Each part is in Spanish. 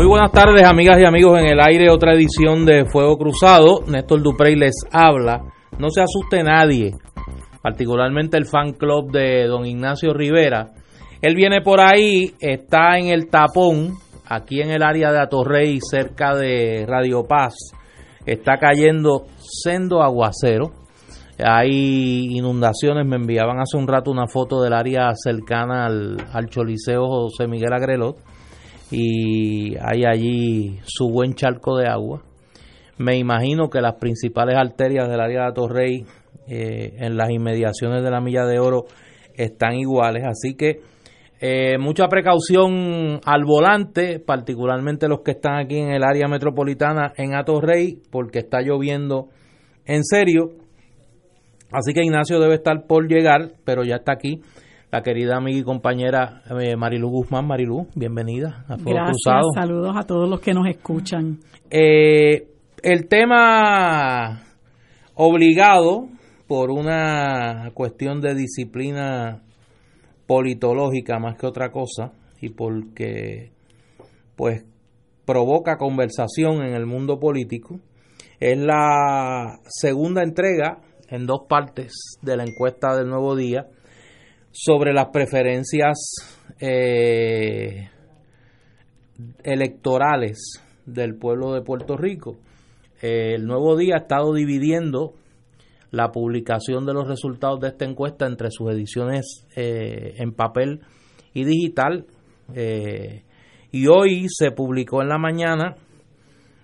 Muy buenas tardes, amigas y amigos. En el aire, otra edición de Fuego Cruzado. Néstor Duprey les habla. No se asuste nadie, particularmente el fan club de don Ignacio Rivera. Él viene por ahí, está en el tapón, aquí en el área de Atorrey, cerca de Radio Paz. Está cayendo sendo aguacero. Hay inundaciones. Me enviaban hace un rato una foto del área cercana al, al Choliseo José Miguel Agrelot y hay allí su buen charco de agua. Me imagino que las principales arterias del área de Torrey eh, en las inmediaciones de la Milla de Oro están iguales, así que eh, mucha precaución al volante, particularmente los que están aquí en el área metropolitana en Atorrey, porque está lloviendo en serio. Así que Ignacio debe estar por llegar, pero ya está aquí la querida amiga y compañera eh, Marilu Guzmán. Marilu, bienvenida a Fuego Gracias, saludos a todos los que nos escuchan. Eh, el tema obligado por una cuestión de disciplina politológica más que otra cosa y porque pues provoca conversación en el mundo político es la segunda entrega en dos partes de la encuesta del Nuevo Día sobre las preferencias eh, electorales del pueblo de Puerto Rico. el nuevo día ha estado dividiendo la publicación de los resultados de esta encuesta entre sus ediciones eh, en papel y digital. Eh, y hoy se publicó en la mañana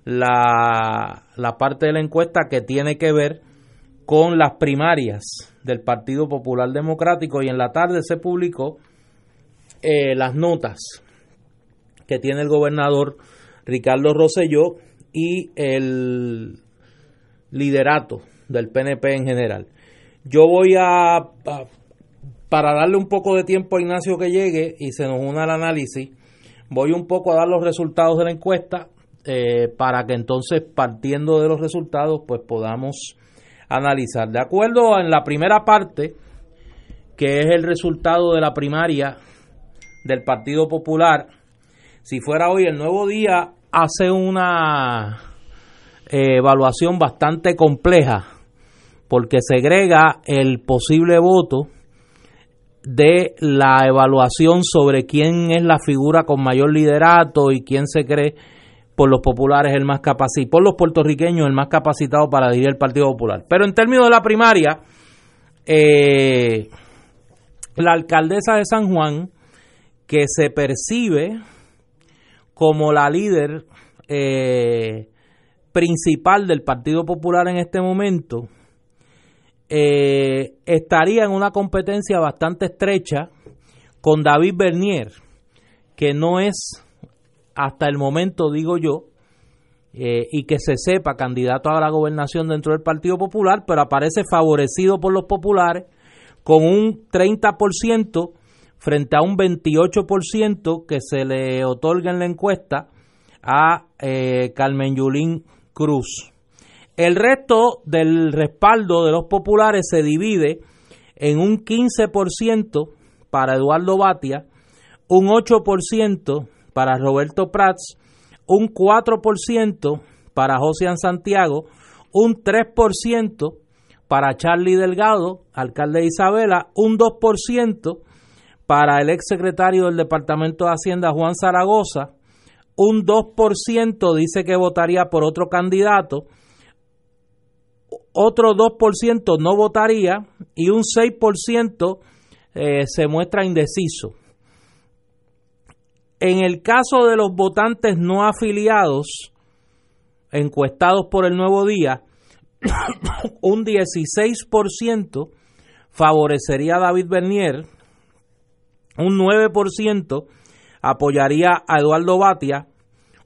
la, la parte de la encuesta que tiene que ver con las primarias del Partido Popular Democrático y en la tarde se publicó eh, las notas que tiene el gobernador Ricardo Rosselló y el liderato del PNP en general. Yo voy a, para darle un poco de tiempo a Ignacio que llegue y se nos una al análisis, voy un poco a dar los resultados de la encuesta eh, para que entonces partiendo de los resultados pues podamos analizar. De acuerdo en la primera parte, que es el resultado de la primaria del Partido Popular, si fuera hoy el nuevo día, hace una eh, evaluación bastante compleja, porque segrega el posible voto de la evaluación sobre quién es la figura con mayor liderato y quién se cree por los populares el más capacitado, por los puertorriqueños el más capacitado para dirigir el Partido Popular. Pero en términos de la primaria, eh, la alcaldesa de San Juan, que se percibe como la líder eh, principal del Partido Popular en este momento, eh, estaría en una competencia bastante estrecha con David Bernier, que no es hasta el momento, digo yo, eh, y que se sepa candidato a la gobernación dentro del Partido Popular, pero aparece favorecido por los populares con un 30% frente a un 28% que se le otorga en la encuesta a eh, Carmen Yulín Cruz. El resto del respaldo de los populares se divide en un 15% para Eduardo Batia, un 8% para Roberto Prats, un 4% para José Santiago, un 3% para Charlie Delgado, alcalde de Isabela, un 2% para el exsecretario del Departamento de Hacienda Juan Zaragoza, un 2% dice que votaría por otro candidato, otro 2% no votaría y un 6% eh, se muestra indeciso. En el caso de los votantes no afiliados, encuestados por el Nuevo Día, un 16% favorecería a David Bernier, un 9% apoyaría a Eduardo Batia,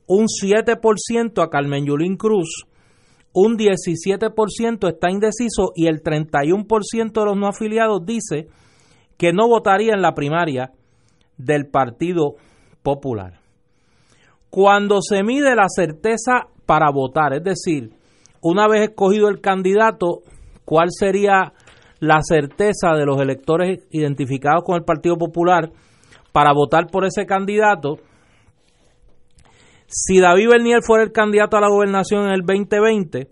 un 7% a Carmen Yulín Cruz, un 17% está indeciso y el 31% de los no afiliados dice que no votaría en la primaria del Partido Popular. Cuando se mide la certeza para votar, es decir, una vez escogido el candidato, ¿cuál sería la certeza de los electores identificados con el Partido Popular para votar por ese candidato? Si David Bernier fuera el candidato a la gobernación en el 2020,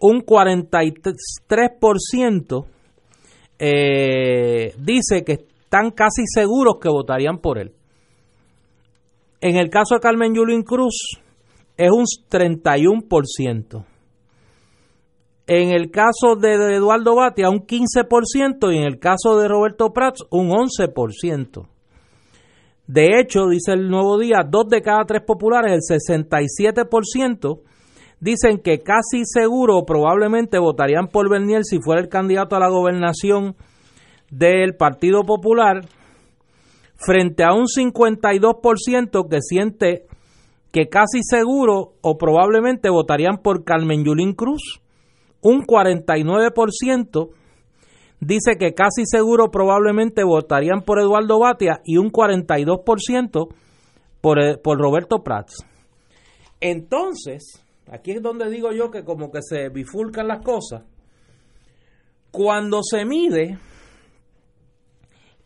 un 43% eh, dice que están casi seguros que votarían por él. En el caso de Carmen Yulín Cruz, es un 31%. En el caso de Eduardo Batia, un 15%, y en el caso de Roberto Prats, un 11%. De hecho, dice el nuevo día, dos de cada tres populares, el 67%, dicen que casi seguro probablemente votarían por Bernier si fuera el candidato a la gobernación del Partido Popular, frente a un 52% que siente que casi seguro o probablemente votarían por Carmen Yulín Cruz. Un 49% dice que casi seguro probablemente votarían por Eduardo Batia y un 42% por, eh, por Roberto Prats. Entonces, aquí es donde digo yo que como que se bifurcan las cosas. Cuando se mide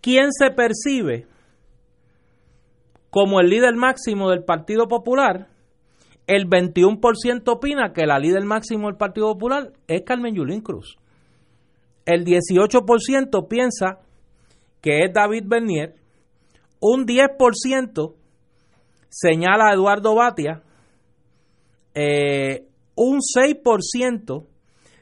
quién se percibe como el líder máximo del Partido Popular, el 21% opina que la líder máximo del Partido Popular es Carmen Yulín Cruz. El 18% piensa que es David Bernier. Un 10% señala a Eduardo Batia. Eh, un 6%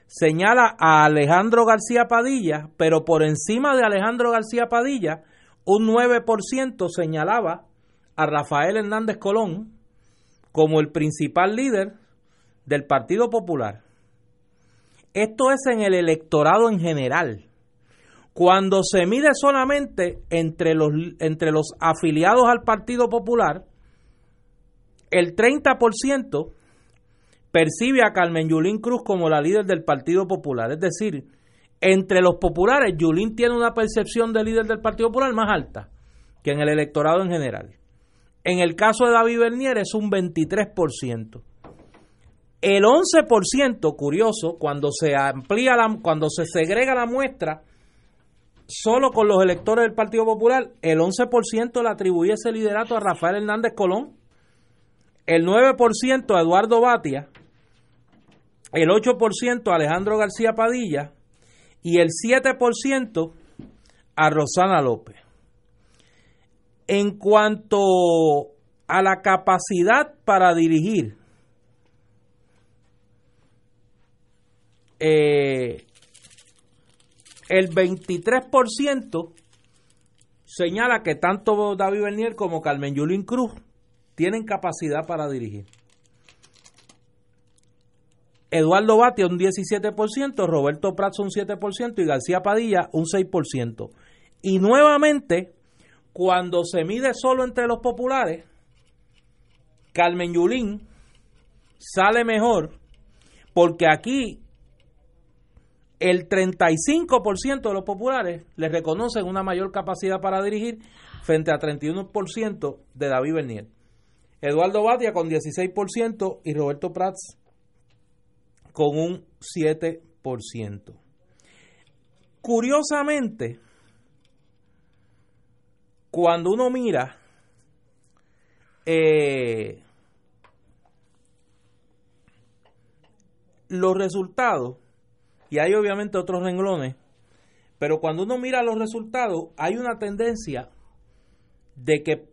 señala a Alejandro García Padilla, pero por encima de Alejandro García Padilla, un 9% señalaba a Rafael Hernández Colón como el principal líder del Partido Popular. Esto es en el electorado en general. Cuando se mide solamente entre los, entre los afiliados al Partido Popular, el 30% percibe a Carmen Yulín Cruz como la líder del Partido Popular. Es decir, entre los populares, Yulín tiene una percepción de líder del Partido Popular más alta que en el electorado en general. En el caso de David Bernier es un 23%. El 11%, curioso, cuando se amplía la, cuando se segrega la muestra solo con los electores del Partido Popular, el 11% le atribuye ese liderato a Rafael Hernández Colón, el 9% a Eduardo Batia, el 8% a Alejandro García Padilla y el 7% a Rosana López. En cuanto a la capacidad para dirigir, eh, el 23% señala que tanto David Bernier como Carmen Yulín Cruz tienen capacidad para dirigir. Eduardo Batia un 17%, Roberto Prats un 7% y García Padilla un 6%. Y nuevamente, cuando se mide solo entre los populares, Carmen Yulín sale mejor porque aquí el 35% de los populares le reconocen una mayor capacidad para dirigir frente a 31% de David Bernier. Eduardo Batia con 16% y Roberto Prats con un 7%. Curiosamente, cuando uno mira eh, los resultados, y hay obviamente otros renglones, pero cuando uno mira los resultados, hay una tendencia de que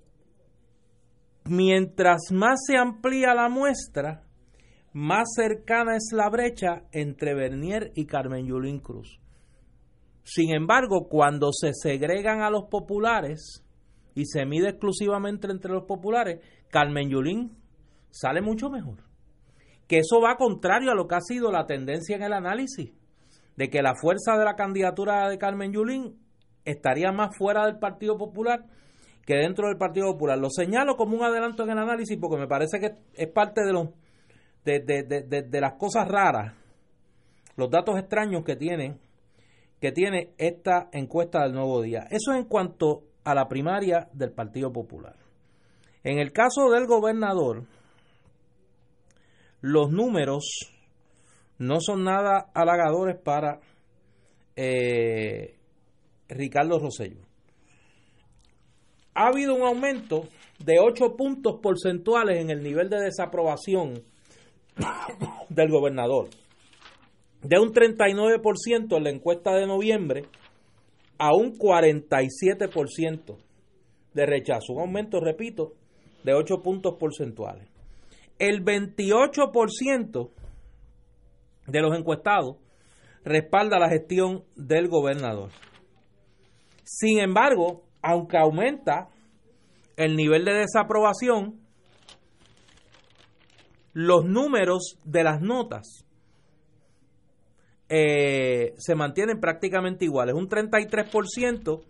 mientras más se amplía la muestra, más cercana es la brecha entre Bernier y Carmen Yulín Cruz. Sin embargo, cuando se segregan a los populares y se mide exclusivamente entre los populares, Carmen Yulín sale mucho mejor. Que eso va contrario a lo que ha sido la tendencia en el análisis, de que la fuerza de la candidatura de Carmen Yulín estaría más fuera del Partido Popular que dentro del Partido Popular. Lo señalo como un adelanto en el análisis porque me parece que es parte de, los, de, de, las cosas raras, los datos extraños que tiene, que tiene esta encuesta del nuevo día. Eso en cuanto a la primaria del Partido Popular. En el caso del gobernador, los números no son nada halagadores para eh, Ricardo Rosello. Ha habido un aumento de 8 puntos porcentuales en el nivel de desaprobación del gobernador. De un 39% en la encuesta de noviembre a un 47% de rechazo. Un aumento, repito, de 8 puntos porcentuales. El 28% de los encuestados respalda la gestión del gobernador. Sin embargo, aunque aumenta el nivel de desaprobación, los números de las notas eh, se mantienen prácticamente iguales. Un 33%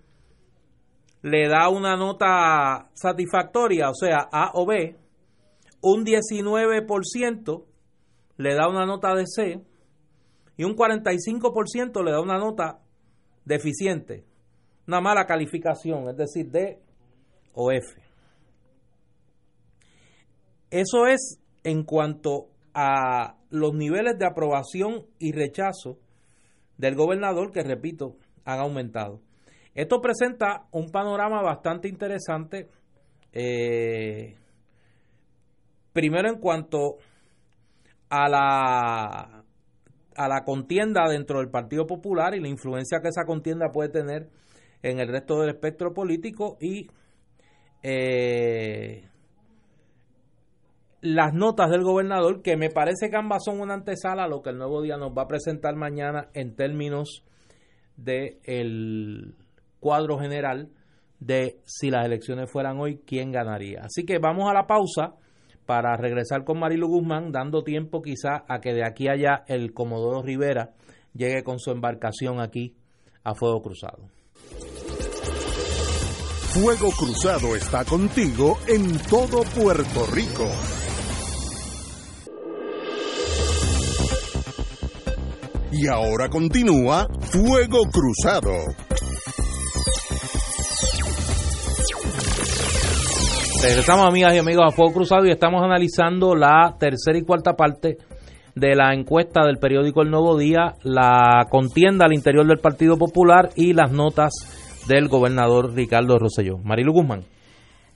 le da una nota satisfactoria, o sea, A o B. Un 19% le da una nota de C y un 45% le da una nota deficiente, una mala calificación, es decir, D o F. Eso es en cuanto a los niveles de aprobación y rechazo del gobernador que, repito, han aumentado. Esto presenta un panorama bastante interesante, eh, primero en cuanto a la, a la contienda dentro del Partido Popular y la influencia que esa contienda puede tener en el resto del espectro político y eh, las notas del gobernador, que me parece que ambas son una antesala a lo que el nuevo día nos va a presentar mañana en términos del el cuadro general de si las elecciones fueran hoy, quién ganaría. Así que vamos a la pausa para regresar con Marilu Guzmán, dando tiempo quizá a que de aquí allá el Comodoro Rivera llegue con su embarcación aquí a Fuego Cruzado. Fuego Cruzado está contigo en todo Puerto Rico. Y ahora continúa Fuego Cruzado. Regresamos amigas y amigos a Fuego Cruzado y estamos analizando la tercera y cuarta parte de la encuesta del periódico El Nuevo Día, la contienda al interior del Partido Popular y las notas del gobernador Ricardo Rosselló. Marilu Guzmán.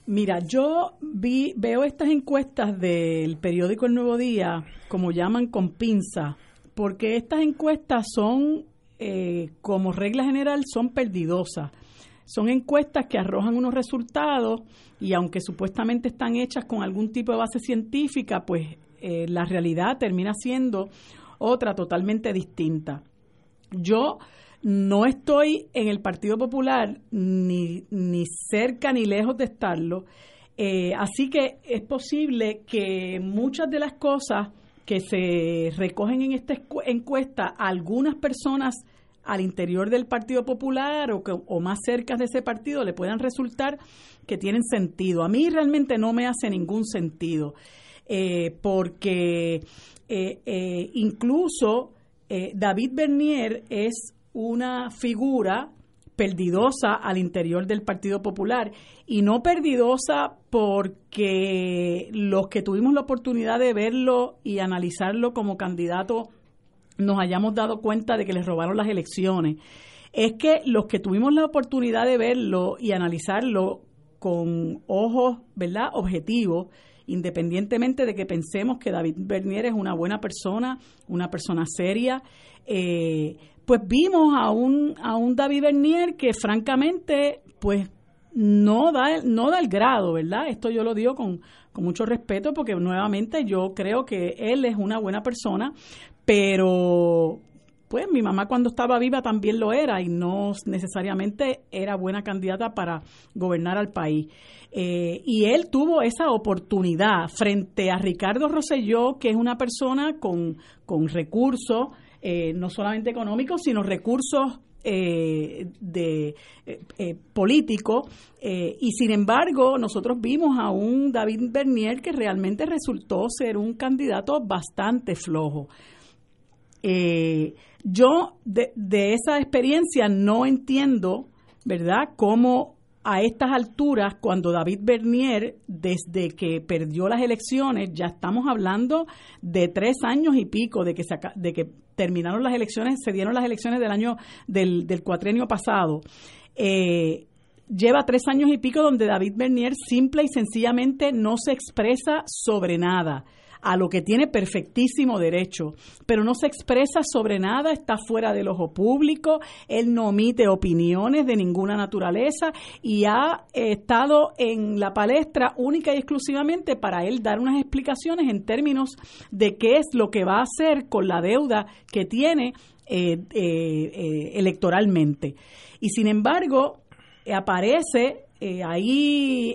Mira, yo vi, veo estas encuestas del periódico El Nuevo Día, como llaman con pinza, porque estas encuestas son, eh, como regla general, son perdidosas. Son encuestas que arrojan unos resultados y aunque supuestamente están hechas con algún tipo de base científica, pues eh, la realidad termina siendo otra totalmente distinta. Yo no estoy en el Partido Popular ni, ni cerca ni lejos de estarlo, eh, así que es posible que muchas de las cosas que se recogen en esta encuesta, algunas personas al interior del Partido Popular o, que, más cerca de ese partido le puedan resultar que tienen sentido. A mí realmente no me hace ningún sentido, eh, porque eh, eh, incluso David Bernier es una figura perdidosa al interior del Partido Popular y no perdidosa porque los que tuvimos la oportunidad de verlo y analizarlo como candidato nos hayamos dado cuenta de que les robaron las elecciones. Es que los que tuvimos la oportunidad de verlo y analizarlo con ojos, ¿verdad?, objetivos, independientemente de que pensemos que David Bernier es una buena persona, una persona seria, eh, pues vimos a un, a un David Bernier que francamente, pues no da, no da el grado, ¿verdad? Esto yo lo digo con, con mucho respeto porque nuevamente yo creo que él es una buena persona, pero pues mi mamá cuando estaba viva también lo era y no necesariamente era buena candidata para gobernar al país. Eh, y él tuvo esa oportunidad frente a Ricardo Rosselló, que es una persona con, con recursos, eh, no solamente económicos, sino recursos eh, de eh, político y sin embargo nosotros vimos a un David Bernier que realmente resultó ser un candidato bastante flojo. yo de, de esa experiencia no entiendo, ¿verdad?, cómo a estas alturas, cuando David Bernier, desde que perdió las elecciones, ya estamos hablando de tres años y pico de que, de que terminaron las elecciones, se dieron las elecciones del año del, del cuatrenio pasado. Eh, lleva tres años y pico donde David Bernier simple y sencillamente no se expresa sobre nada a lo que tiene perfectísimo derecho, pero no se expresa sobre nada, está fuera del ojo público, él no omite opiniones de ninguna naturaleza y ha estado en la palestra única y exclusivamente para él dar unas explicaciones en términos de qué es lo que va a hacer con la deuda que tiene eh, eh, eh, electoralmente. Y sin embargo, aparece ahí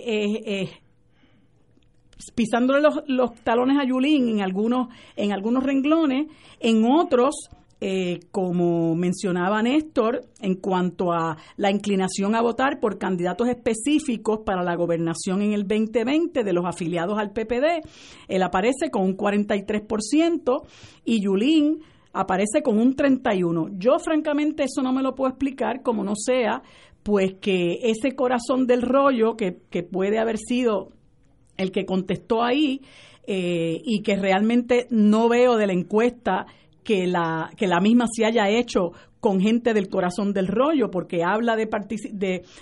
pisándole los, talones a Yulín en algunos, en algunos renglones, en otros, eh, como mencionaba Néstor, en cuanto a la inclinación a votar por candidatos específicos para la gobernación en el 2020 de los afiliados al PPD, él aparece con un 43% y Yulín aparece con un 31%. Yo francamente eso no me lo puedo explicar como no sea, pues que ese corazón del rollo que, que puede haber sido el que contestó ahí eh, y que realmente no veo de la encuesta que la, que la misma se haya hecho con gente del corazón del rollo, porque habla de,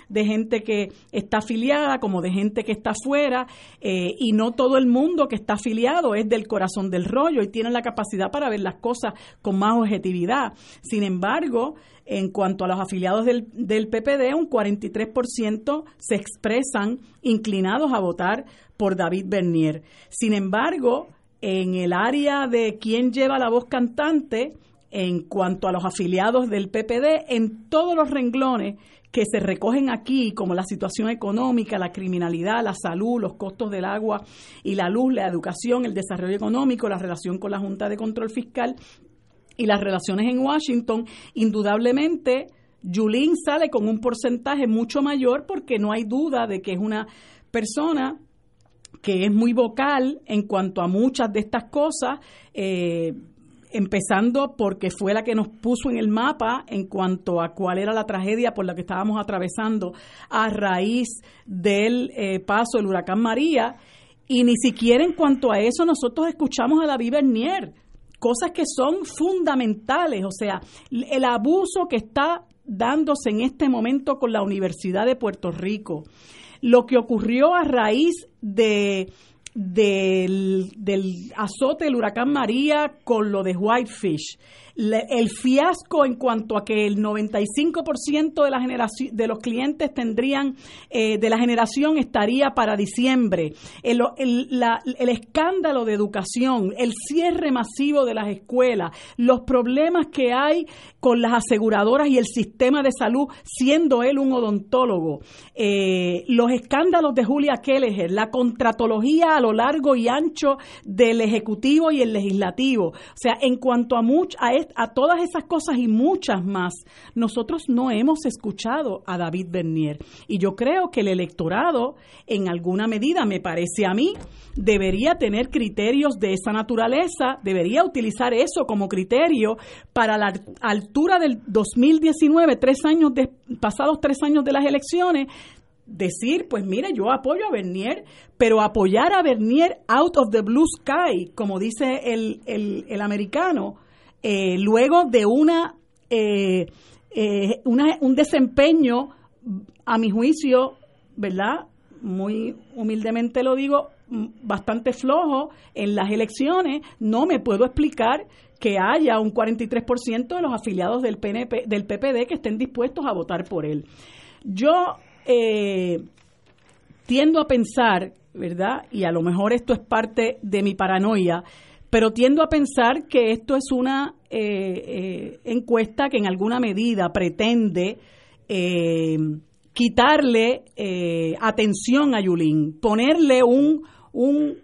de, gente que está afiliada como de gente que está fuera, eh, y no todo el mundo que está afiliado es del corazón del rollo y tiene la capacidad para ver las cosas con más objetividad. Sin embargo, en cuanto a los afiliados del, PPD, un 43% se expresan inclinados a votar por David Bernier. Sin embargo, en el área de quién lleva la voz cantante, en cuanto a los afiliados del PPD, en todos los renglones que se recogen aquí, como la situación económica, la criminalidad, la salud, los costos del agua y la luz, la educación, el desarrollo económico, la relación con la Junta de Control Fiscal y las relaciones en Washington, indudablemente Yulín sale con un porcentaje mucho mayor porque no hay duda de que es una persona que es muy vocal en cuanto a muchas de estas cosas, eh, empezando porque fue la que nos puso en el mapa en cuanto a cuál era la tragedia por la que estábamos atravesando a raíz del eh, paso del huracán María. Y ni siquiera en cuanto a eso nosotros escuchamos a David Bernier, cosas que son fundamentales, o sea, el abuso que está dándose en este momento con la Universidad de Puerto Rico, lo que ocurrió a raíz de del, del azote del huracán María con lo de Whitefish el fiasco en cuanto a que el 95% de, la generación, de los clientes tendrían, eh, de la generación estaría para diciembre, el, el escándalo de educación, el cierre masivo de las escuelas, los problemas que hay con las aseguradoras y el sistema de salud, siendo él un odontólogo, eh, los escándalos de Julia Kelleher, la contratología a lo largo y ancho del Ejecutivo y el Legislativo. O sea, en cuanto a, much, a, a todas esas cosas y muchas más, nosotros no hemos escuchado a David Bernier. Y yo creo que el electorado, en alguna medida, me parece a mí, debería tener criterios de esa naturaleza, debería utilizar eso como criterio para la altura del 2019, tres años de, pasados tres años de las elecciones, decir, pues mire, yo apoyo a Bernier, pero apoyar a Bernier out of the blue sky, como dice el, el, el americano, eh, luego de una, eh, eh, una, un desempeño, a mi juicio, ¿verdad? Muy humildemente lo digo, bastante flojo en las elecciones, no me puedo explicar que haya un 43% de los afiliados del PNP, del PPD que estén dispuestos a votar por él. Yo tiendo a pensar, ¿verdad? Y a lo mejor esto es parte de mi paranoia, pero tiendo a pensar que esto es una eh, eh, encuesta que en alguna medida pretende eh, quitarle atención a Yulín, ponerle un, un,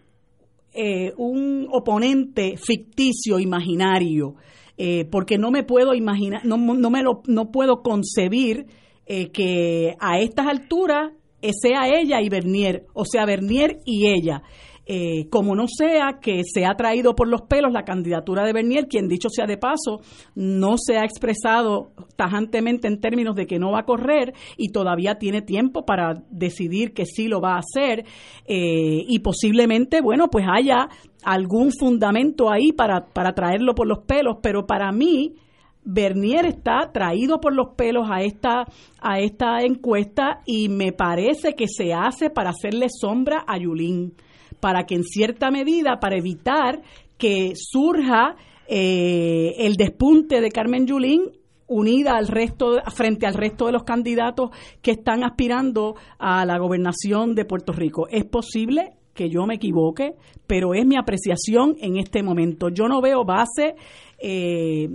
un oponente ficticio, imaginario. eh, porque no me puedo imaginar, no, no me lo, no puedo concebir eh, que a estas alturas sea ella y Bernier, o sea, Bernier y ella. Eh, como no sea que se ha traído por los pelos la candidatura de Bernier, quien dicho sea de paso, no se ha expresado tajantemente en términos de que no va a correr y todavía tiene tiempo para decidir que sí lo va a hacer eh, y posiblemente, bueno, pues haya algún fundamento ahí para, para traerlo por los pelos, pero para mí... Bernier está traído por los pelos a esta, a esta encuesta y me parece que se hace para hacerle sombra a Yulín para que en cierta medida, para evitar que surja eh, el despunte de Carmen Yulín unida al resto frente al resto de los candidatos que están aspirando a la gobernación de Puerto Rico. Es posible que yo me equivoque, pero es mi apreciación en este momento. Yo no veo base eh,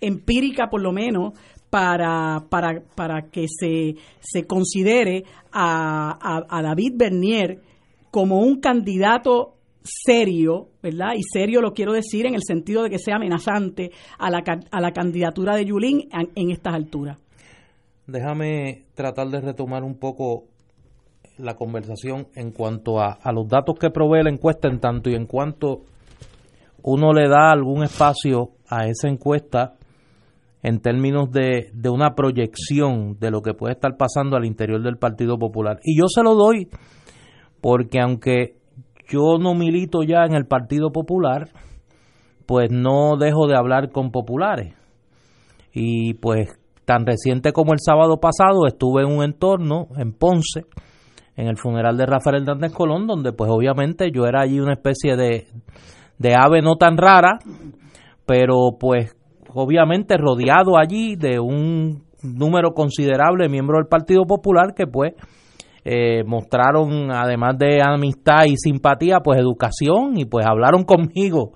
empírica, por lo menos, para, para, para que se, se considere a, a David Bernier como un candidato serio, ¿verdad? Y serio lo quiero decir en el sentido de que sea amenazante a la, a la candidatura de Yulín en, estas alturas. Déjame tratar de retomar un poco la conversación en cuanto a, a, los datos que provee la encuesta, en tanto y en cuanto uno le da algún espacio a esa encuesta en términos de, de una proyección de lo que puede estar pasando al interior del Partido Popular. Y yo se lo doy porque aunque yo no milito ya en el Partido Popular, pues no dejo de hablar con populares. Y pues tan reciente como el sábado pasado estuve en un entorno en Ponce, en el funeral de Rafael Hernández Colón, donde pues obviamente yo era allí una especie de, de ave no tan rara, pero pues obviamente rodeado allí de un número considerable de miembros del Partido Popular que pues eh, mostraron, además de amistad y simpatía, pues educación y pues hablaron conmigo.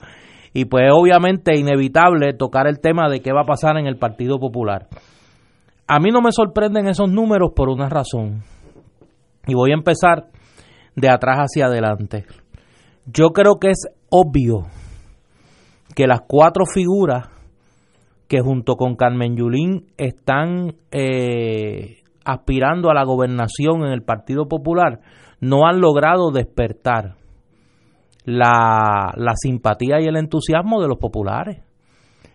Y pues obviamente inevitable tocar el tema de qué va a pasar en el Partido Popular. A mí no me sorprenden esos números por una razón. Y voy a empezar de atrás hacia adelante. Yo creo que es obvio que las cuatro figuras que junto con Carmen Yulín están eh, aspirando a la gobernación en el Partido Popular no han logrado despertar la, simpatía y el entusiasmo de los populares.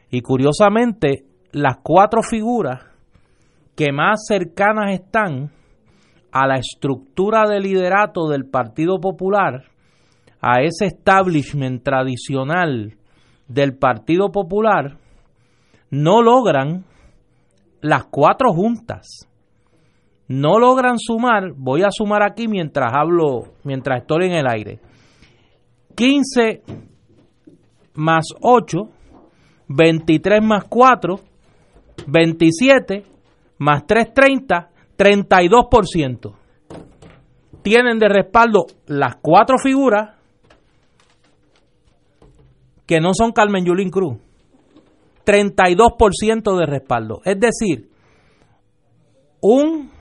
Y curiosamente, las cuatro figuras que más cercanas están a la estructura de liderato del Partido Popular, a ese establishment tradicional del Partido Popular, no logran las cuatro juntas no logran sumar, voy a sumar aquí mientras hablo, mientras estoy en el aire. 15 más 8, 23 más 4, 27 más 3, 30, 32%. Tienen de respaldo las cuatro figuras que no son Carmen Yulín Cruz. 32% de respaldo. Es decir, un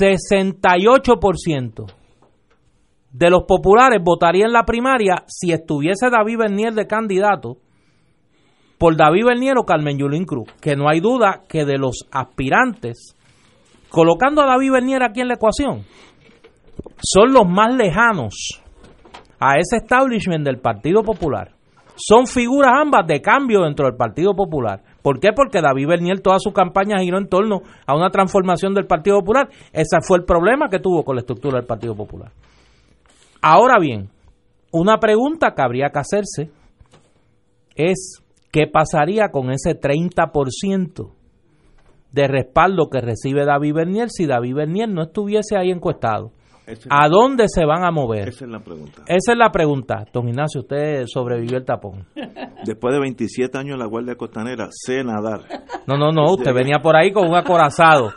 68% de los populares votaría en la primaria si estuviese David Bernier de candidato por David Bernier o Carmen Yulín Cruz, que no hay duda que de los aspirantes, colocando a David Bernier aquí en la ecuación, son los más lejanos a ese establishment del Partido Popular. Son figuras ambas de cambio dentro del Partido Popular. ¿Por qué? Porque David Bernier toda su campaña giró en torno a una transformación del Partido Popular. Ese fue el problema que tuvo con la estructura del Partido Popular. Ahora bien, una pregunta que habría que hacerse es qué pasaría con ese 30% de respaldo que recibe David Bernier si David Bernier no estuviese ahí encuestado. ¿A dónde se van a mover? Esa es la pregunta. Esa es la pregunta. Don Ignacio, usted sobrevivió el tapón. Después de 27 años en la Guardia Costanera, sé nadar. No, no, no, usted venía por ahí con un acorazado.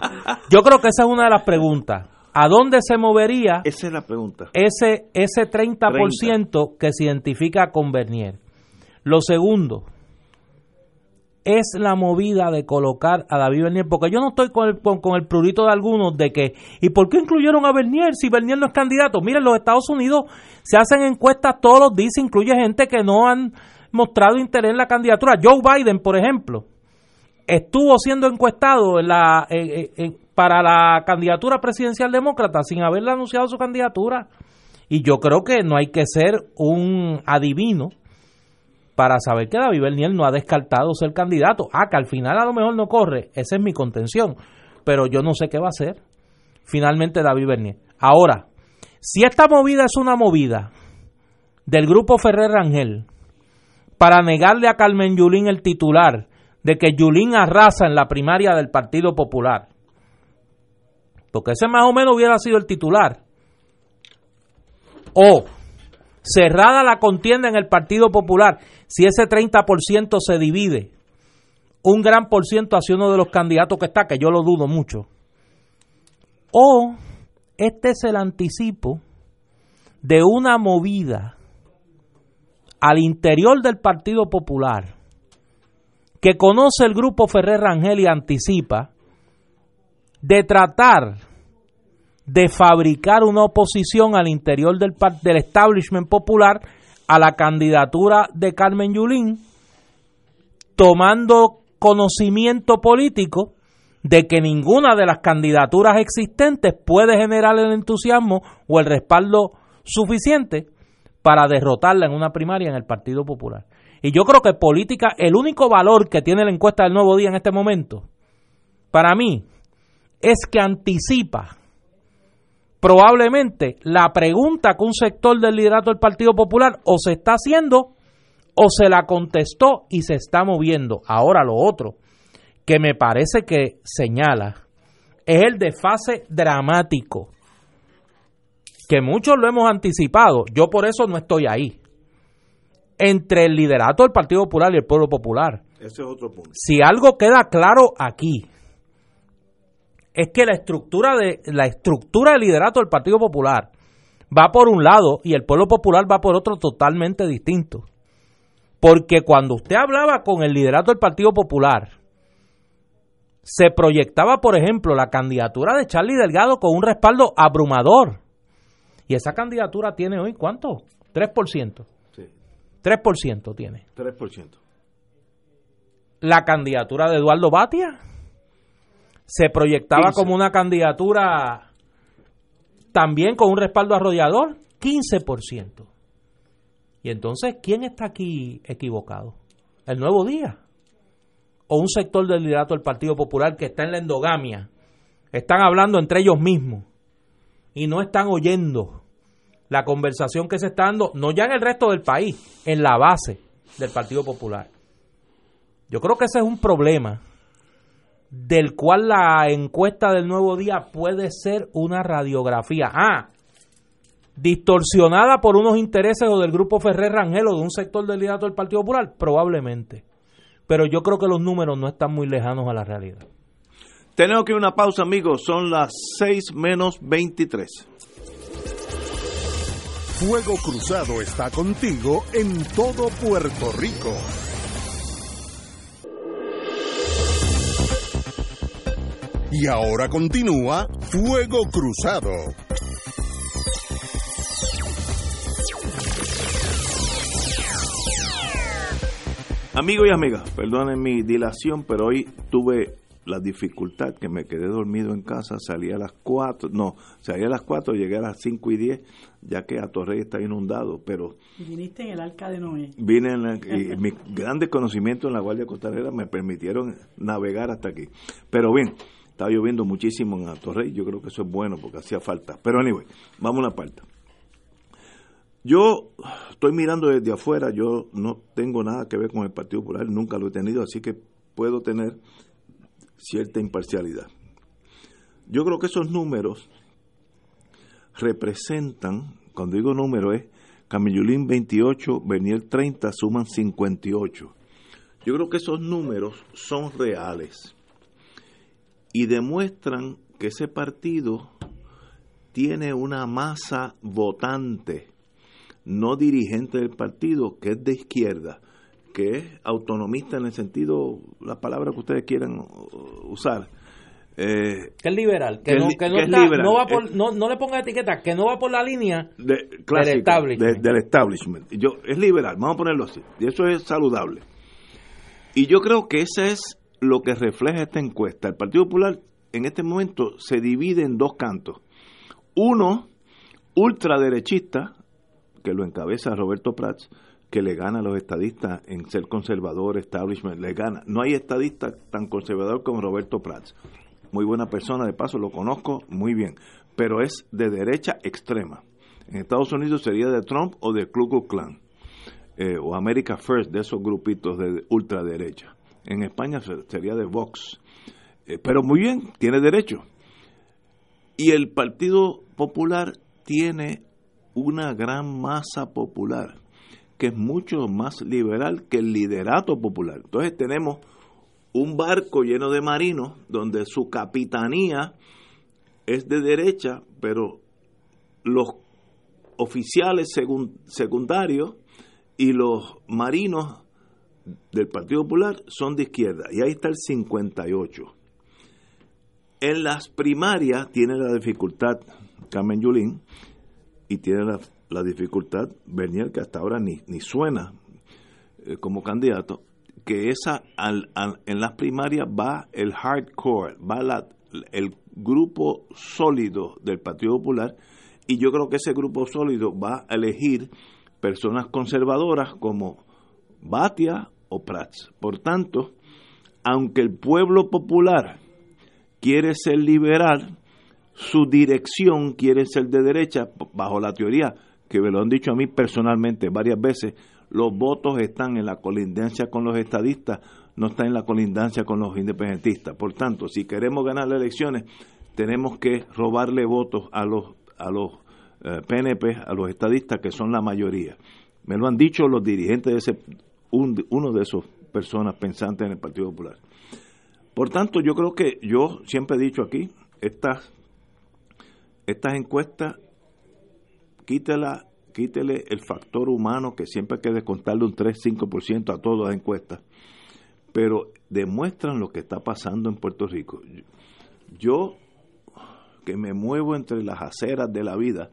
Yo creo que esa es una de las preguntas. ¿A dónde se movería esa es la pregunta. ese, ese 30%, que se identifica con Bernier? Lo segundo, es la movida de colocar a David Bernier, porque yo no estoy con el, con, el prurito de algunos de que, ¿y por qué incluyeron a Bernier si Bernier no es candidato? Miren, los Estados Unidos se hacen encuestas todos los días, incluye gente que no han mostrado interés en la candidatura. Joe Biden, por ejemplo, estuvo siendo encuestado para la candidatura presidencial demócrata sin haberle anunciado su candidatura. Y yo creo que no hay que ser un adivino para saber que David Bernier no ha descartado ser candidato. Ah, que al final a lo mejor no corre, esa es mi contención, pero yo no sé qué va a hacer finalmente David Bernier. Ahora, si esta movida es una movida del grupo Ferrer Rangel para negarle a Carmen Yulín el titular de que Yulín arrasa en la primaria del Partido Popular, porque ese más o menos hubiera sido el titular, o cerrada la contienda en el Partido Popular, si ese 30% se divide, un gran por ciento hacia uno de los candidatos que está, que yo lo dudo mucho, o este es el anticipo de una movida al interior del Partido Popular que conoce el grupo Ferrer Rangel y anticipa de tratar de fabricar una oposición al interior del, del establishment popular a la candidatura de Carmen Yulín, tomando conocimiento político de que ninguna de las candidaturas existentes puede generar el entusiasmo o el respaldo suficiente para derrotarla en una primaria en el Partido Popular. Y yo creo que política, el único valor que tiene la encuesta del Nuevo Día en este momento, para mí, es que anticipa probablemente la pregunta que un sector del liderato del Partido Popular o se está haciendo o se la contestó y se está moviendo. Ahora lo otro que me parece que señala es el desfase dramático que muchos lo hemos anticipado. Yo por eso no estoy ahí. Entre el liderato del Partido Popular y el pueblo popular. Ese es otro punto. Si algo queda claro aquí, es que la estructura de la estructura del liderato del Partido Popular va por un lado y el pueblo popular va por otro totalmente distinto. Porque cuando usted hablaba con el liderato del Partido Popular, se proyectaba, por ejemplo, la candidatura de Charlie Delgado con un respaldo abrumador. Y esa candidatura tiene hoy cuánto? 3%. Sí. 3% tiene. 3%. La candidatura de Eduardo Batia se proyectaba como una candidatura también con un respaldo arrollador, 15%. Y entonces, ¿quién está aquí equivocado? El nuevo día. O un sector del liderato del Partido Popular que está en la endogamia. Están hablando entre ellos mismos y no están oyendo la conversación que se está dando, no ya en el resto del país, en la base del Partido Popular. Yo creo que ese es un problema del cual la encuesta del nuevo día puede ser una radiografía. Ah, distorsionada por unos intereses o del grupo Ferrer Rangel o de un sector del liderato del Partido Popular, probablemente. Pero yo creo que los números no están muy lejanos a la realidad. Tenemos que ir a una pausa, amigos. Son las 6 menos 23. Fuego Cruzado está contigo en todo Puerto Rico. Y ahora continúa Fuego Cruzado. Amigos y amigas, perdonen mi dilación, pero hoy tuve la dificultad que me quedé dormido en casa, salí a las 4, no, salí a las 4, llegué a las 5 y 10, ya que a Torrey está inundado, pero... Viniste en el arca de Noé. Vine en y mis grandes conocimientos en la Guardia Costanera me permitieron navegar hasta aquí. Pero bien, estaba lloviendo muchísimo en Atorrey, yo creo que eso es bueno porque hacía falta. Pero anyway, vamos a una parte. Yo estoy mirando desde afuera, yo no tengo nada que ver con el Partido Popular, nunca lo he tenido, así que puedo tener cierta imparcialidad. Yo creo que esos números representan, cuando digo número es Camillulín 28, Bernier 30, suman 58. Yo creo que esos números son reales y demuestran que ese partido tiene una masa votante, no dirigente del partido, que es de izquierda, que es autonomista en el sentido, la palabra que ustedes quieran usar, Eh, que es liberal, que, no, que no, está, no, va por, no, no, le ponga etiqueta, que no va por la línea de, del, establishment. del establishment. Yo, es liberal, vamos a ponerlo así, y eso es saludable. Y yo creo que eso es lo que refleja esta encuesta. El Partido Popular en este momento se divide en dos cantos. Uno, ultraderechista, que lo encabeza Roberto Prats, que le gana a los estadistas en ser conservador, establishment, le gana. No hay estadista tan conservador como Roberto Prats muy buena persona, de paso lo conozco muy bien, pero es de derecha extrema. En Estados Unidos sería de Trump o de Ku Klux Klan, eh, o America First, de esos grupitos de ultraderecha. En España sería de Vox. Eh, pero muy bien, tiene derecho. Y el Partido Popular tiene una gran masa popular, que es mucho más liberal que el liderato popular. Entonces tenemos un barco lleno de marinos donde su capitanía es de derecha, pero los oficiales secundarios y los marinos del Partido Popular son de izquierda. Y ahí está el 58. En las primarias tiene la dificultad Carmen Yulín y tiene la, dificultad Bernier, que hasta ahora ni, ni suena eh, como candidato que esa en las primarias va el hardcore, va la, el grupo sólido del Partido Popular y yo creo que ese grupo sólido va a elegir personas conservadoras como Batia o Prats. Por tanto, aunque el pueblo popular quiere ser liberal, su dirección quiere ser de derecha, bajo la teoría que me lo han dicho a mí personalmente varias veces, los votos están en la colindancia con los estadistas, no están en la colindancia con los independentistas. Por tanto, si queremos ganar las elecciones, tenemos que robarle votos a los a los PNP, eh, a los estadistas que son la mayoría. Me lo han dicho los dirigentes de ese uno de esos personas pensantes en el Partido Popular. Por tanto, yo creo que yo siempre he dicho aquí, estas estas encuestas quítela quítele el factor humano que siempre hay que descontarle un 3-5% a todas las encuestas, pero demuestran lo que está pasando en Puerto Rico. Yo, que me muevo entre las aceras de la vida,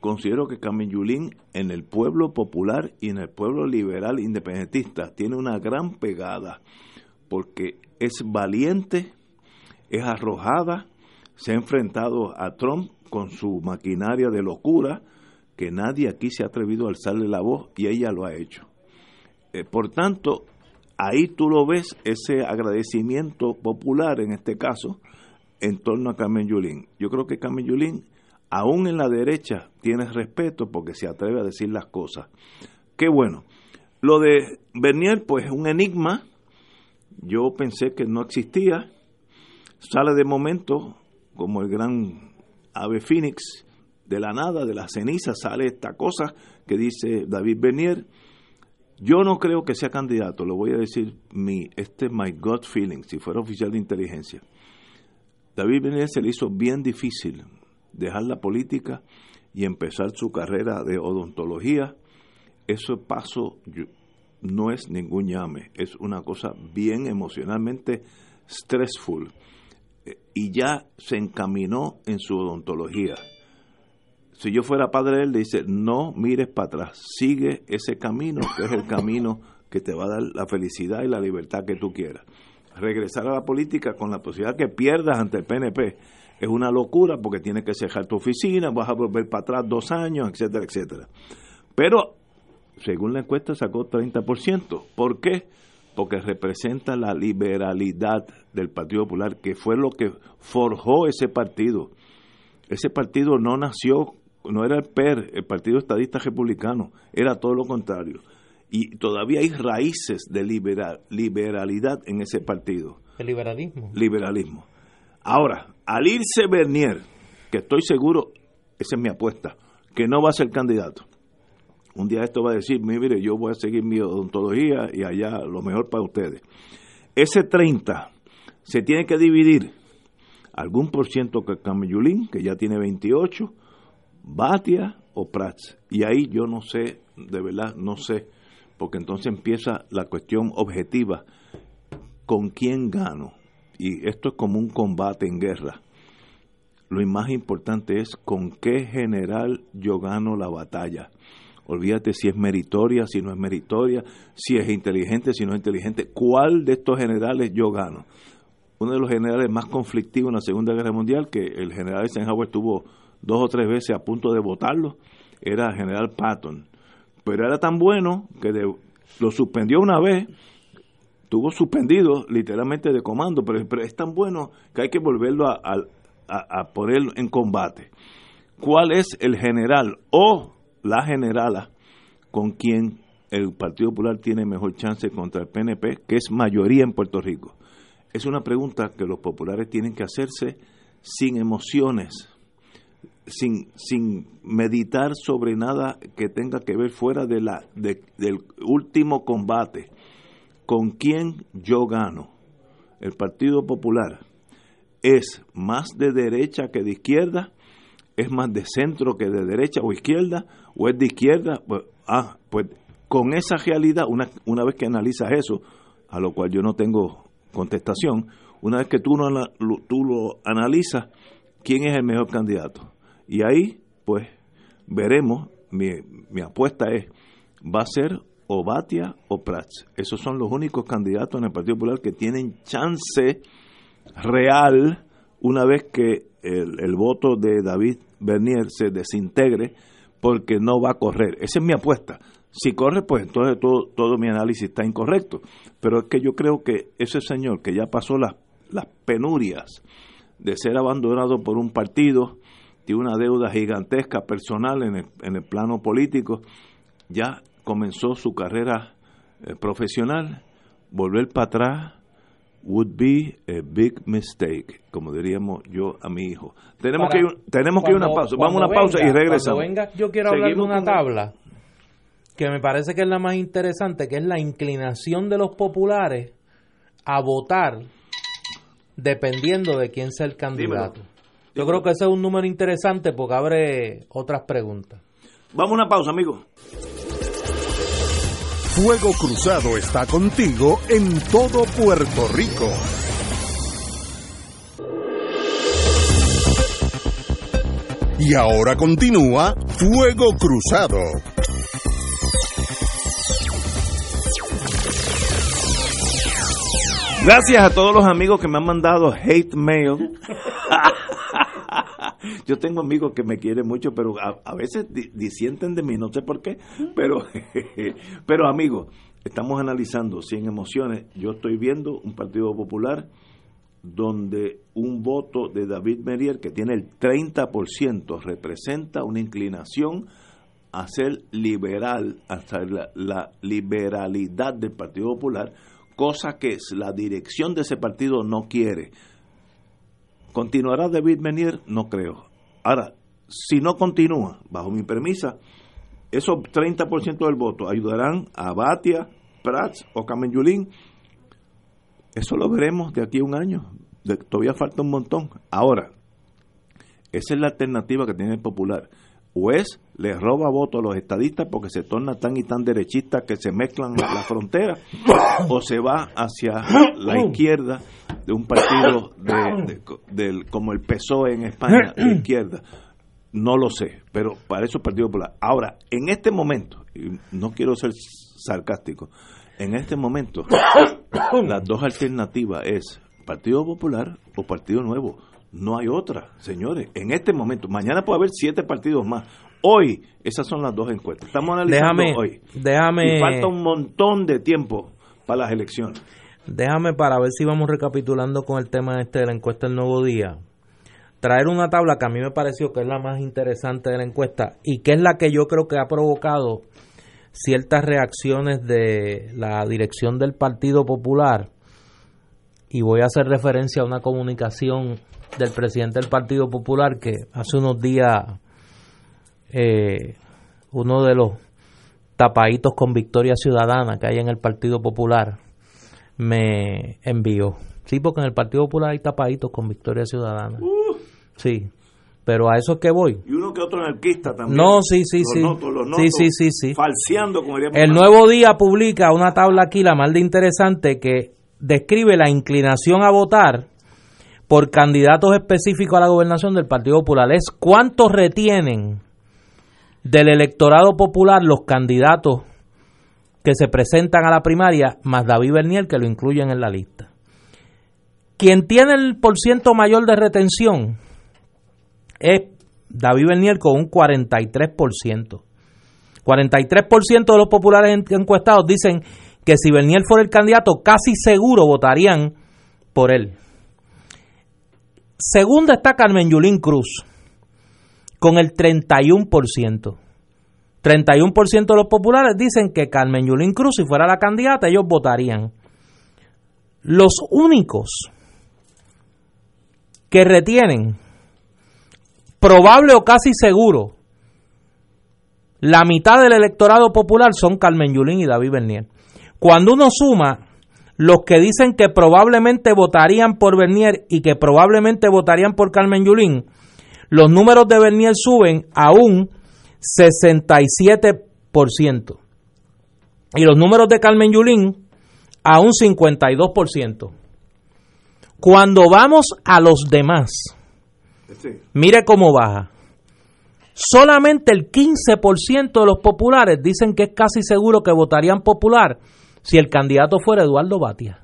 considero que Yulín en el pueblo popular y en el pueblo liberal independentista tiene una gran pegada, porque es valiente, es arrojada, se ha enfrentado a Trump con su maquinaria de locura, que nadie aquí se ha atrevido a alzarle la voz y ella lo ha hecho. Eh, por tanto, ahí tú lo ves, ese agradecimiento popular en este caso, en torno a Carmen Yulín. Yo creo que Carmen Yulín, aún en la derecha, tiene respeto porque se atreve a decir las cosas. Qué bueno. Lo de Bernier, pues es un enigma. Yo pensé que no existía. Sale de momento como el gran ave Phoenix de la nada, de la ceniza, sale esta cosa que dice David Bernier. Yo no creo que sea candidato, lo voy a decir mi, este es my gut feeling, si fuera oficial de inteligencia. David Bernier se le hizo bien difícil dejar la política y empezar su carrera de odontología. Ese paso no es ningún llame, es una cosa bien emocionalmente stressful. Y ya se encaminó en su odontología si yo fuera padre de él, le dice, no mires para atrás, sigue ese camino, que es el camino que te va a dar la felicidad y la libertad que tú quieras. Regresar a la política con la posibilidad que pierdas ante el PNP es una locura porque tienes que cerrar tu oficina, vas a volver para atrás dos años, etcétera, etcétera. Pero, según la encuesta, sacó 30%. ¿Por qué? Porque representa la liberalidad del Partido Popular, que fue lo que forjó ese partido. Ese partido no nació no era el PER, el Partido Estadista Republicano, era todo lo contrario. Y todavía hay raíces de liberalidad en ese partido. El liberalismo. Liberalismo. Ahora, al irse Bernier, que estoy seguro, esa es mi apuesta, que no va a ser candidato. Un día esto va a decir, mire, yo voy a seguir mi odontología y allá lo mejor para ustedes. Ese 30 se tiene que dividir algún por ciento que Camillulín, que ya tiene 28, Batia o Prats. Y ahí yo no sé, de verdad no sé, porque entonces empieza la cuestión objetiva, ¿con quién gano? y esto es como un combate en guerra, lo más importante es con qué general yo gano la batalla. Olvídate si es meritoria, si no es meritoria, si es inteligente, si no es inteligente. ¿Cuál de estos generales yo gano? Uno de los generales más conflictivos en la Segunda Guerra Mundial, que el general Eisenhower tuvo dos o tres veces a punto de votarlo, era el general Patton. Pero era tan bueno que lo suspendió una vez, tuvo suspendido literalmente de comando, pero, es tan bueno que hay que volverlo a, a, ponerlo en combate. ¿Cuál es el general o la generala con quien el Partido Popular tiene mejor chance contra el PNP, que es mayoría en Puerto Rico? Es una pregunta que los populares tienen que hacerse sin emociones, sin, sin meditar sobre nada que tenga que ver fuera de la, del último combate. ¿Con quién yo gano? El Partido Popular es más de derecha que de izquierda, es más de centro que de derecha o izquierda, o es de izquierda, pues, ah, pues con esa realidad, una, una vez que analizas eso, a lo cual yo no tengo contestación, una vez que tú, no, tú lo analizas, ¿quién es el mejor candidato? Y ahí, pues, veremos, mi, mi apuesta es, va a ser o Batia o Prats. Esos son los únicos candidatos en el Partido Popular que tienen chance real una vez que el, voto de David Bernier se desintegre porque no va a correr. Esa es mi apuesta. Si corre, pues entonces todo, todo mi análisis está incorrecto. Pero es que yo creo que ese señor que ya pasó las, las penurias de ser abandonado por un partido, tiene una deuda gigantesca personal en el, en el plano político, ya comenzó su carrera eh, profesional, volver para atrás would be a big mistake, como diríamos yo a mi hijo. Tenemos que ir, tenemos que ir una pausa. Vamos a una pausa y regresamos. venga, yo quiero hablar de una tabla que me parece que es la más interesante, que es la inclinación de los populares a votar dependiendo de quién sea el candidato. Yo creo que ese es un número interesante porque abre otras preguntas. Vamos a una pausa, amigos. Fuego Cruzado está contigo en todo Puerto Rico. Y ahora continúa Fuego Cruzado. Gracias a todos los amigos que me han mandado hate mail. Yo tengo amigos que me quieren mucho, pero a, veces disienten de mí, no sé por qué, pero, pero amigos, estamos analizando sin emociones. Yo estoy viendo un Partido Popular donde un voto de David Merier, que tiene el 30%, representa una inclinación a ser liberal, hasta la, la liberalidad del Partido Popular, cosa que la dirección de ese partido no quiere. ¿Continuará David Menier? No creo. Ahora, si no continúa, bajo mi premisa, esos 30% del voto ayudarán a Batia, Prats o Yulín. Eso lo veremos de aquí a un año. todavía falta un montón. Ahora, esa es la alternativa que tiene el Popular. O es, le roba voto a los estadistas porque se torna tan y tan derechista que se mezclan las fronteras, o se va hacia la izquierda de un partido de, como el PSOE en España, de izquierda. No lo sé, pero para eso Partido Popular. Ahora, en este momento, y no quiero ser sarcástico, en este momento las dos alternativas es Partido Popular o Partido Nuevo. No hay otra, señores. En este momento, mañana puede haber siete partidos más. Hoy, esas son las dos encuestas. Estamos analizando hoy. Déjame. Y falta un montón de tiempo para las elecciones. Déjame para ver si vamos recapitulando con el tema este de la encuesta del nuevo día. Traer una tabla que a mí me pareció que es la más interesante de la encuesta y que es la que yo creo que ha provocado ciertas reacciones de la dirección del Partido Popular. Y voy a hacer referencia a una comunicación del presidente del Partido Popular que hace unos días eh, uno de los tapaditos con victoria ciudadana que hay en el Partido Popular me envió. Sí, porque en el Partido Popular hay tapaditos con Victoria Ciudadana. Uh. Sí, pero a eso es que voy. Y uno que otro anarquista también. No, sí, sí, sí. sí, sí, sí, sí. Falseando, como El Nuevo Día publica una tabla aquí, la más de interesante, que describe la inclinación a votar por candidatos específicos a la gobernación del Partido Popular. Es cuántos retienen del electorado popular los candidatos que se presentan a la primaria, más David Bernier que lo incluyen en la lista. Quien tiene el porciento mayor de retención es David Bernier con un 43%. 43% de los populares encuestados dicen que si Bernier fuera el candidato, casi seguro votarían por él. Segunda está Carmen Yulín Cruz, con el 31%. 31% de los populares dicen que Carmen Yulín Cruz, si fuera la candidata, ellos votarían. Los únicos que retienen, probable o casi seguro, la mitad del electorado popular son Carmen Yulín y David Bernier. Cuando uno suma los que dicen que probablemente votarían por Bernier y que probablemente votarían por Carmen Yulín, los números de Bernier suben a un 67%. Y los números de Carmen Yulín a un 52%. Cuando vamos a los demás, mire cómo baja. Solamente el 15% de los populares dicen que es casi seguro que votarían popular si el candidato fuera Eduardo Batia.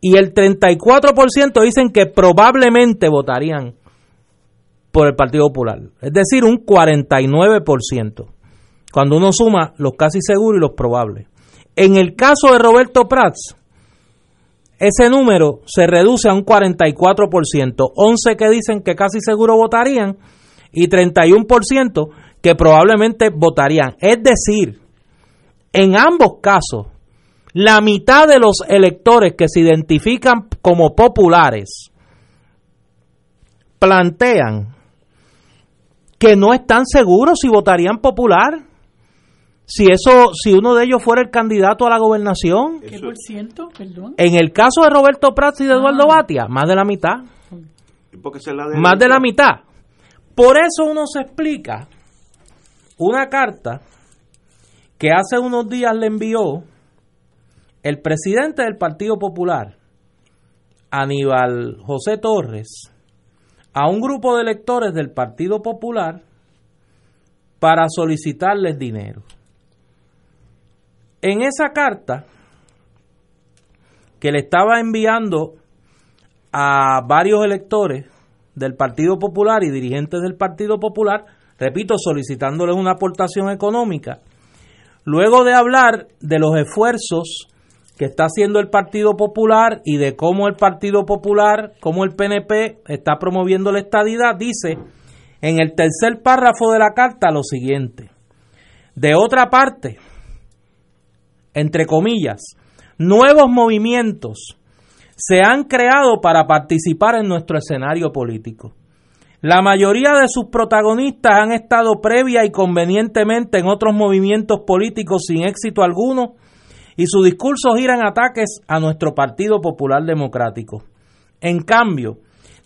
Y el 34% dicen que probablemente votarían por el Partido Popular. Es decir, un 49%. Cuando uno suma los casi seguros y los probables. En el caso de Roberto Prats, ese número se reduce a un 44%. 11 que dicen que casi seguro votarían y 31% que probablemente votarían. Es decir, en ambos casos, la mitad de los electores que se identifican como populares plantean que no están seguros si votarían popular. Si eso, si uno de ellos fuera el candidato a la gobernación. ¿Qué por ciento? Perdón. En el caso de Roberto Prats y de Eduardo Ah. Batia, más de la mitad. Es la de Más de la mitad. Por eso uno se explica una carta que hace unos días le envió el presidente del Partido Popular, Aníbal José Torres, a un grupo de electores del Partido Popular para solicitarles dinero. En esa carta que le estaba enviando a varios electores del Partido Popular y dirigentes del Partido Popular, repito, solicitándoles una aportación económica, luego de hablar de los esfuerzos que está haciendo el Partido Popular y de cómo el Partido Popular, cómo el PNP está promoviendo la estadidad, dice en el tercer párrafo de la carta lo siguiente. De otra parte, entre comillas, nuevos movimientos se han creado para participar en nuestro escenario político. La mayoría de sus protagonistas han estado previa y convenientemente en otros movimientos políticos sin éxito alguno y su discurso gira en ataques a nuestro Partido Popular Democrático. En cambio,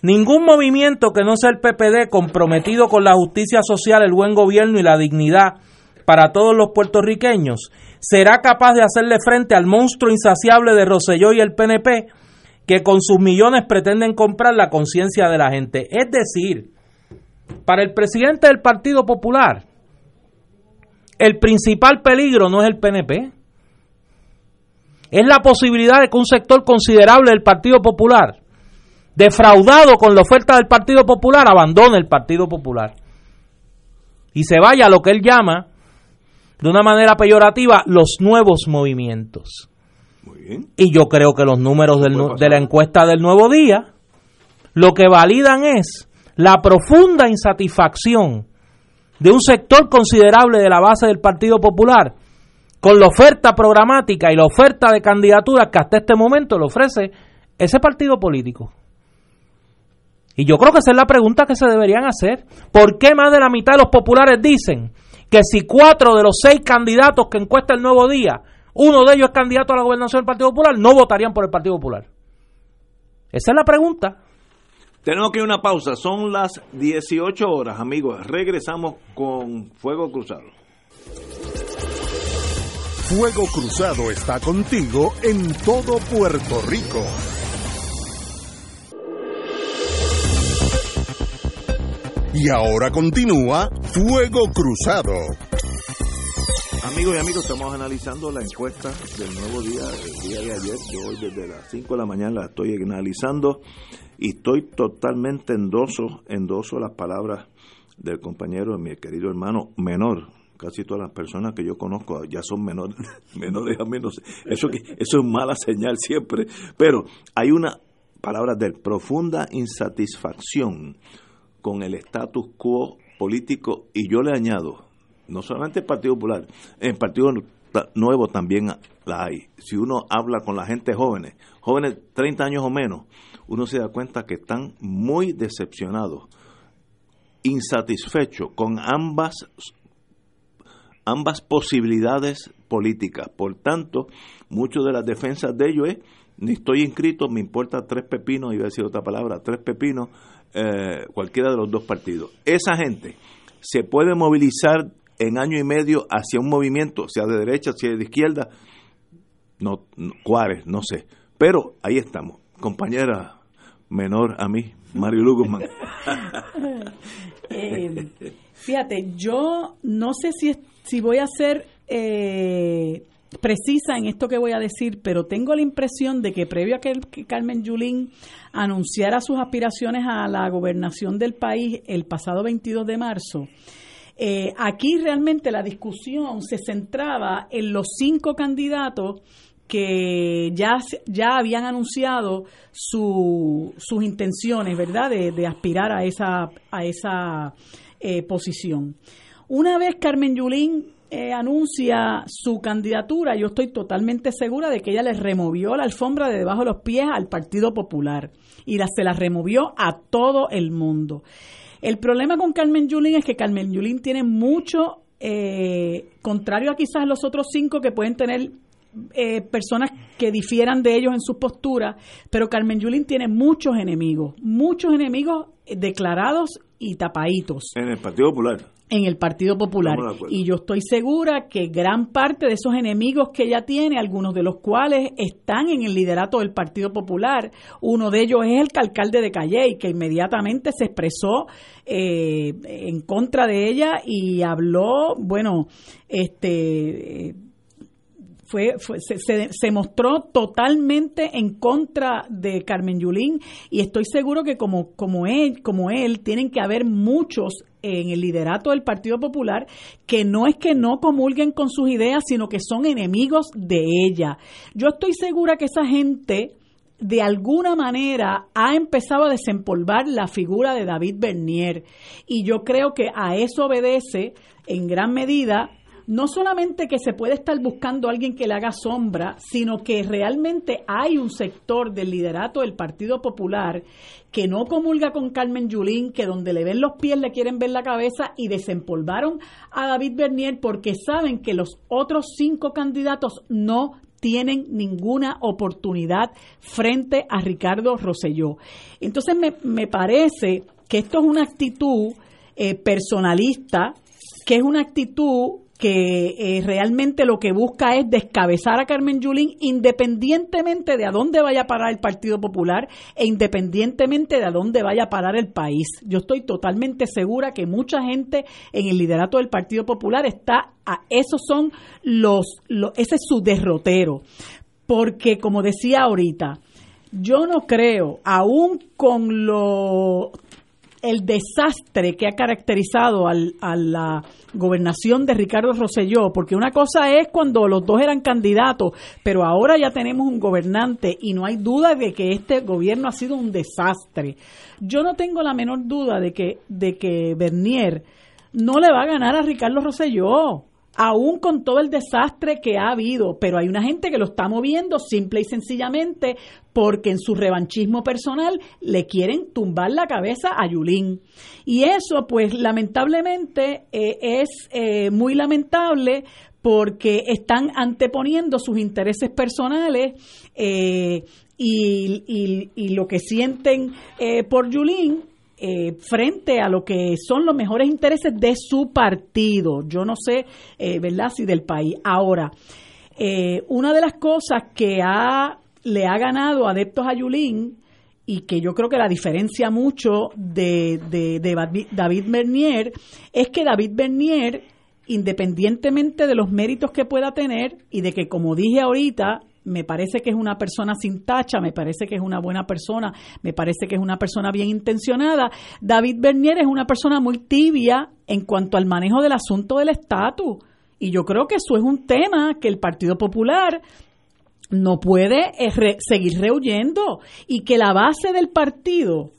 ningún movimiento que no sea el PPD comprometido con la justicia social, el buen gobierno y la dignidad para todos los puertorriqueños será capaz de hacerle frente al monstruo insaciable de Roselló y el PNP que con sus millones pretenden comprar la conciencia de la gente. Es decir, para el presidente del Partido Popular, el principal peligro no es el PNP, es la posibilidad de que un sector considerable del Partido Popular, defraudado con la oferta del Partido Popular, abandone el Partido Popular y se vaya a lo que él llama, de una manera peyorativa, los nuevos movimientos. Muy bien. Y yo creo que los números del de la encuesta del nuevo día lo que validan es la profunda insatisfacción de un sector considerable de la base del Partido Popular con la oferta programática y la oferta de candidaturas que hasta este momento le ofrece ese partido político. Y yo creo que esa es la pregunta que se deberían hacer. ¿Por qué más de la mitad de los populares dicen que si cuatro de los seis candidatos que encuesta el nuevo día, uno de ellos es candidato a la gobernación del Partido Popular, no votarían por el Partido Popular. Esa es la pregunta. Tenemos que ir a una pausa. Son las 18 horas, amigos. Regresamos con Fuego Cruzado. Fuego Cruzado está contigo en todo Puerto Rico. Y ahora continúa Fuego Cruzado. Amigos y amigos, estamos analizando la encuesta del nuevo día, el día de ayer. Yo hoy desde las 5 de la mañana la estoy analizando y estoy totalmente endoso, endoso las palabras del compañero, mi querido hermano menor. Casi todas las personas que yo conozco ya son menores, menores a menos. Eso, eso es mala señal siempre. Pero hay una palabra de profunda insatisfacción con el status quo político y yo le añado, no solamente el Partido Popular, en el Partido Nuevo también la hay. Si uno habla con la gente jóvenes, jóvenes 30 años o menos, uno se da cuenta que están muy decepcionados, insatisfechos con ambas ambas posibilidades políticas. Por tanto, mucho de las defensas de ellos es ni estoy inscrito, me importa tres pepinos, iba a decir otra palabra, tres pepinos, eh, cualquiera de los dos partidos. Esa gente se puede movilizar en año y medio hacia un movimiento, sea de derecha, sea de izquierda, no, cuáles, no sé. Pero ahí estamos, compañera menor a mí, Mario Lugosman. Eh, fíjate, yo no sé si, si voy a ser eh, precisa en esto que voy a decir, pero tengo la impresión de que previo a que, Carmen Yulín anunciara sus aspiraciones a la gobernación del país el pasado 22 de marzo, eh, aquí realmente la discusión se centraba en los cinco candidatos que ya, ya habían anunciado su, sus intenciones, ¿verdad?, de, aspirar a esa, a esa eh, posición. Una vez Carmen Yulín eh, anuncia su candidatura, yo estoy totalmente segura de que ella le removió la alfombra de debajo de los pies al Partido Popular y la, se la removió a todo el mundo. El problema con Carmen Yulín es que Carmen Yulín tiene mucho, eh, contrario a quizás los otros cinco que pueden tener eh, personas que difieran de ellos en sus posturas, pero Carmen Yulín tiene muchos enemigos, muchos enemigos declarados y tapaditos. En el Partido Popular en el Partido Popular. Y yo estoy segura que gran parte de esos enemigos que ella tiene, algunos de los cuales están en el liderato del Partido Popular, uno de ellos es el alcalde de Calley, que inmediatamente se expresó eh, en contra de ella y habló, bueno, este fue, se, se, mostró totalmente en contra de Carmen Yulín y estoy seguro que como, como, él, como él tienen que haber muchos en el liderato del Partido Popular que no es que no comulguen con sus ideas, sino que son enemigos de ella. Yo estoy segura que esa gente de alguna manera ha empezado a desempolvar la figura de David Bernier y yo creo que a eso obedece en gran medida no solamente que se puede estar buscando a alguien que le haga sombra, sino que realmente hay un sector del liderato del Partido Popular que no comulga con Carmen Yulín, que donde le ven los pies le quieren ver la cabeza y desempolvaron a David Bernier porque saben que los otros cinco candidatos no tienen ninguna oportunidad frente a Ricardo Rosselló. Entonces me, me parece que esto es una actitud eh, personalista, que es una actitud que eh, realmente lo que busca es descabezar a Carmen Yulín independientemente de a dónde vaya a parar el Partido Popular e independientemente de a dónde vaya a parar el país. Yo estoy totalmente segura que mucha gente en el liderato del Partido Popular está a esos son los, los ese es su derrotero. Porque como decía ahorita, yo no creo, aún con lo el desastre que ha caracterizado al, a la gobernación de Ricardo Rosselló, porque una cosa es cuando los dos eran candidatos, pero ahora ya tenemos un gobernante y no hay duda de que este gobierno ha sido un desastre. Yo no tengo la menor duda de que, de que Bernier no le va a ganar a Ricardo Rosselló aún con todo el desastre que ha habido, pero hay una gente que lo está moviendo simple y sencillamente porque en su revanchismo personal le quieren tumbar la cabeza a Yulín. Y eso, pues lamentablemente, eh, es eh, muy lamentable porque están anteponiendo sus intereses personales eh, y, y, lo que sienten por Yulín eh, frente a lo que son los mejores intereses de su partido. Yo no sé, eh, ¿verdad?, si del país. Ahora, eh, una de las cosas que ha, le ha ganado adeptos a Yulín y que yo creo que la diferencia mucho de, de, de David Bernier es que David Bernier, independientemente de los méritos que pueda tener y de que, como dije ahorita, me parece que es una persona sin tacha, me parece que es una buena persona, me parece que es una persona bien intencionada. David Bernier es una persona muy tibia en cuanto al manejo del asunto del estatus. Y yo creo que eso es un tema que el Partido Popular no puede eh, seguir rehuyendo y que la base del partido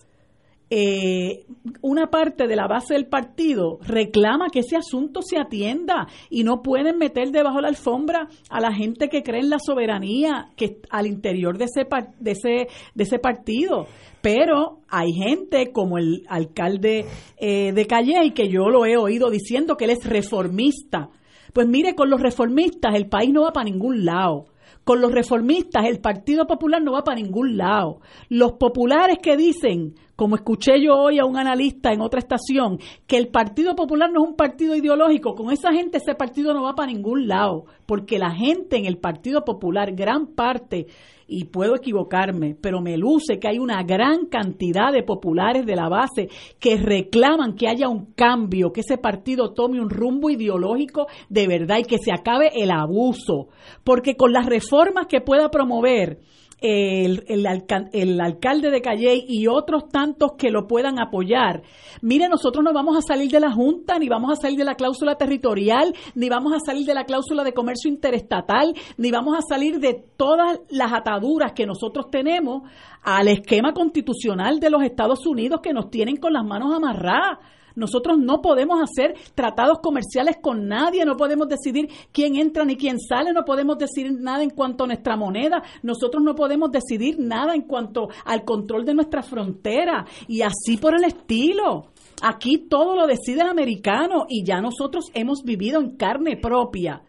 eh, una parte de la base del partido reclama que ese asunto se atienda y no pueden meter debajo de la alfombra a la gente que cree en la soberanía que al interior de ese de ese de ese partido. Pero hay gente como el alcalde eh, de Calle que yo lo he oído diciendo que él es reformista. Pues mire con los reformistas el país no va para ningún lado. Con los reformistas el Partido Popular no va para ningún lado. Los populares que dicen, como escuché yo hoy a un analista en otra estación, que el Partido Popular no es un partido ideológico, con esa gente ese partido no va para ningún lado, porque la gente en el Partido Popular, gran parte y puedo equivocarme, pero me luce que hay una gran cantidad de populares de la base que reclaman que haya un cambio, que ese partido tome un rumbo ideológico de verdad y que se acabe el abuso, porque con las reformas que pueda promover el, el, el, alcalde de Calley y otros tantos que lo puedan apoyar. Mire, nosotros no vamos a salir de la Junta, ni vamos a salir de la cláusula territorial, ni vamos a salir de la cláusula de comercio interestatal, ni vamos a salir de todas las ataduras que nosotros tenemos al esquema constitucional de los Estados Unidos que nos tienen con las manos amarradas. Nosotros no podemos hacer tratados comerciales con nadie, no podemos decidir quién entra ni quién sale, no podemos decidir nada en cuanto a nuestra moneda, nosotros no podemos decidir nada en cuanto al control de nuestra frontera. Y así por el estilo. Aquí todo lo decide el americano y ya nosotros hemos vivido en carne propia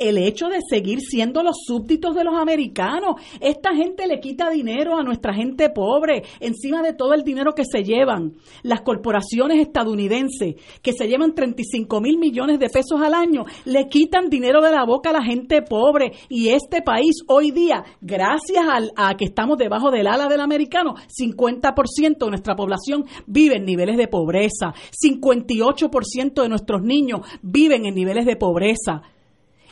el hecho de seguir siendo los súbditos de los americanos. Esta gente le quita dinero a nuestra gente pobre, encima de todo el dinero que se llevan las corporaciones estadounidenses, que se llevan 35 mil millones de pesos al año, le quitan dinero de la boca a la gente pobre. Y este país hoy día, gracias a que estamos debajo del ala del americano, 50% de nuestra población vive en niveles de pobreza, 58% de nuestros niños viven en niveles de pobreza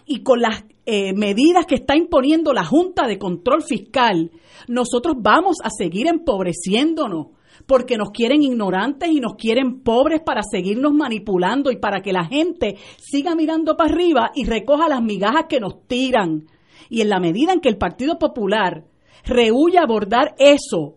y con las eh, medidas que está imponiendo la Junta de Control Fiscal, nosotros vamos a seguir empobreciéndonos porque nos quieren ignorantes y nos quieren pobres para seguirnos manipulando y para que la gente siga mirando para arriba y recoja las migajas que nos tiran. Y en la medida en que el Partido Popular rehuye abordar eso,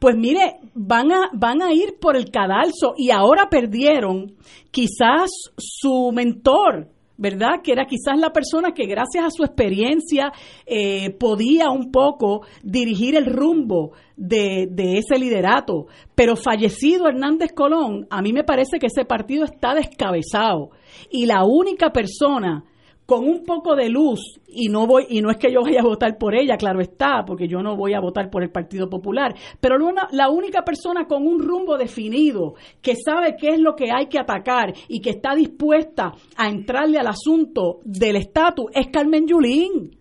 pues mire, van a, van a ir por el cadalso y ahora perdieron quizás su mentor, ¿verdad? Que era quizás la persona que gracias a su experiencia eh, podía un poco dirigir el rumbo de, de, ese liderato. Pero fallecido Hernández Colón, a mí me parece que ese partido está descabezado. Y la única persona con un poco de luz y no voy y no es que yo vaya a votar por ella, claro está, porque yo no voy a votar por el Partido Popular, pero la única persona con un rumbo definido, que sabe qué es lo que hay que atacar y que está dispuesta a entrarle al asunto del estatus es Carmen Yulín.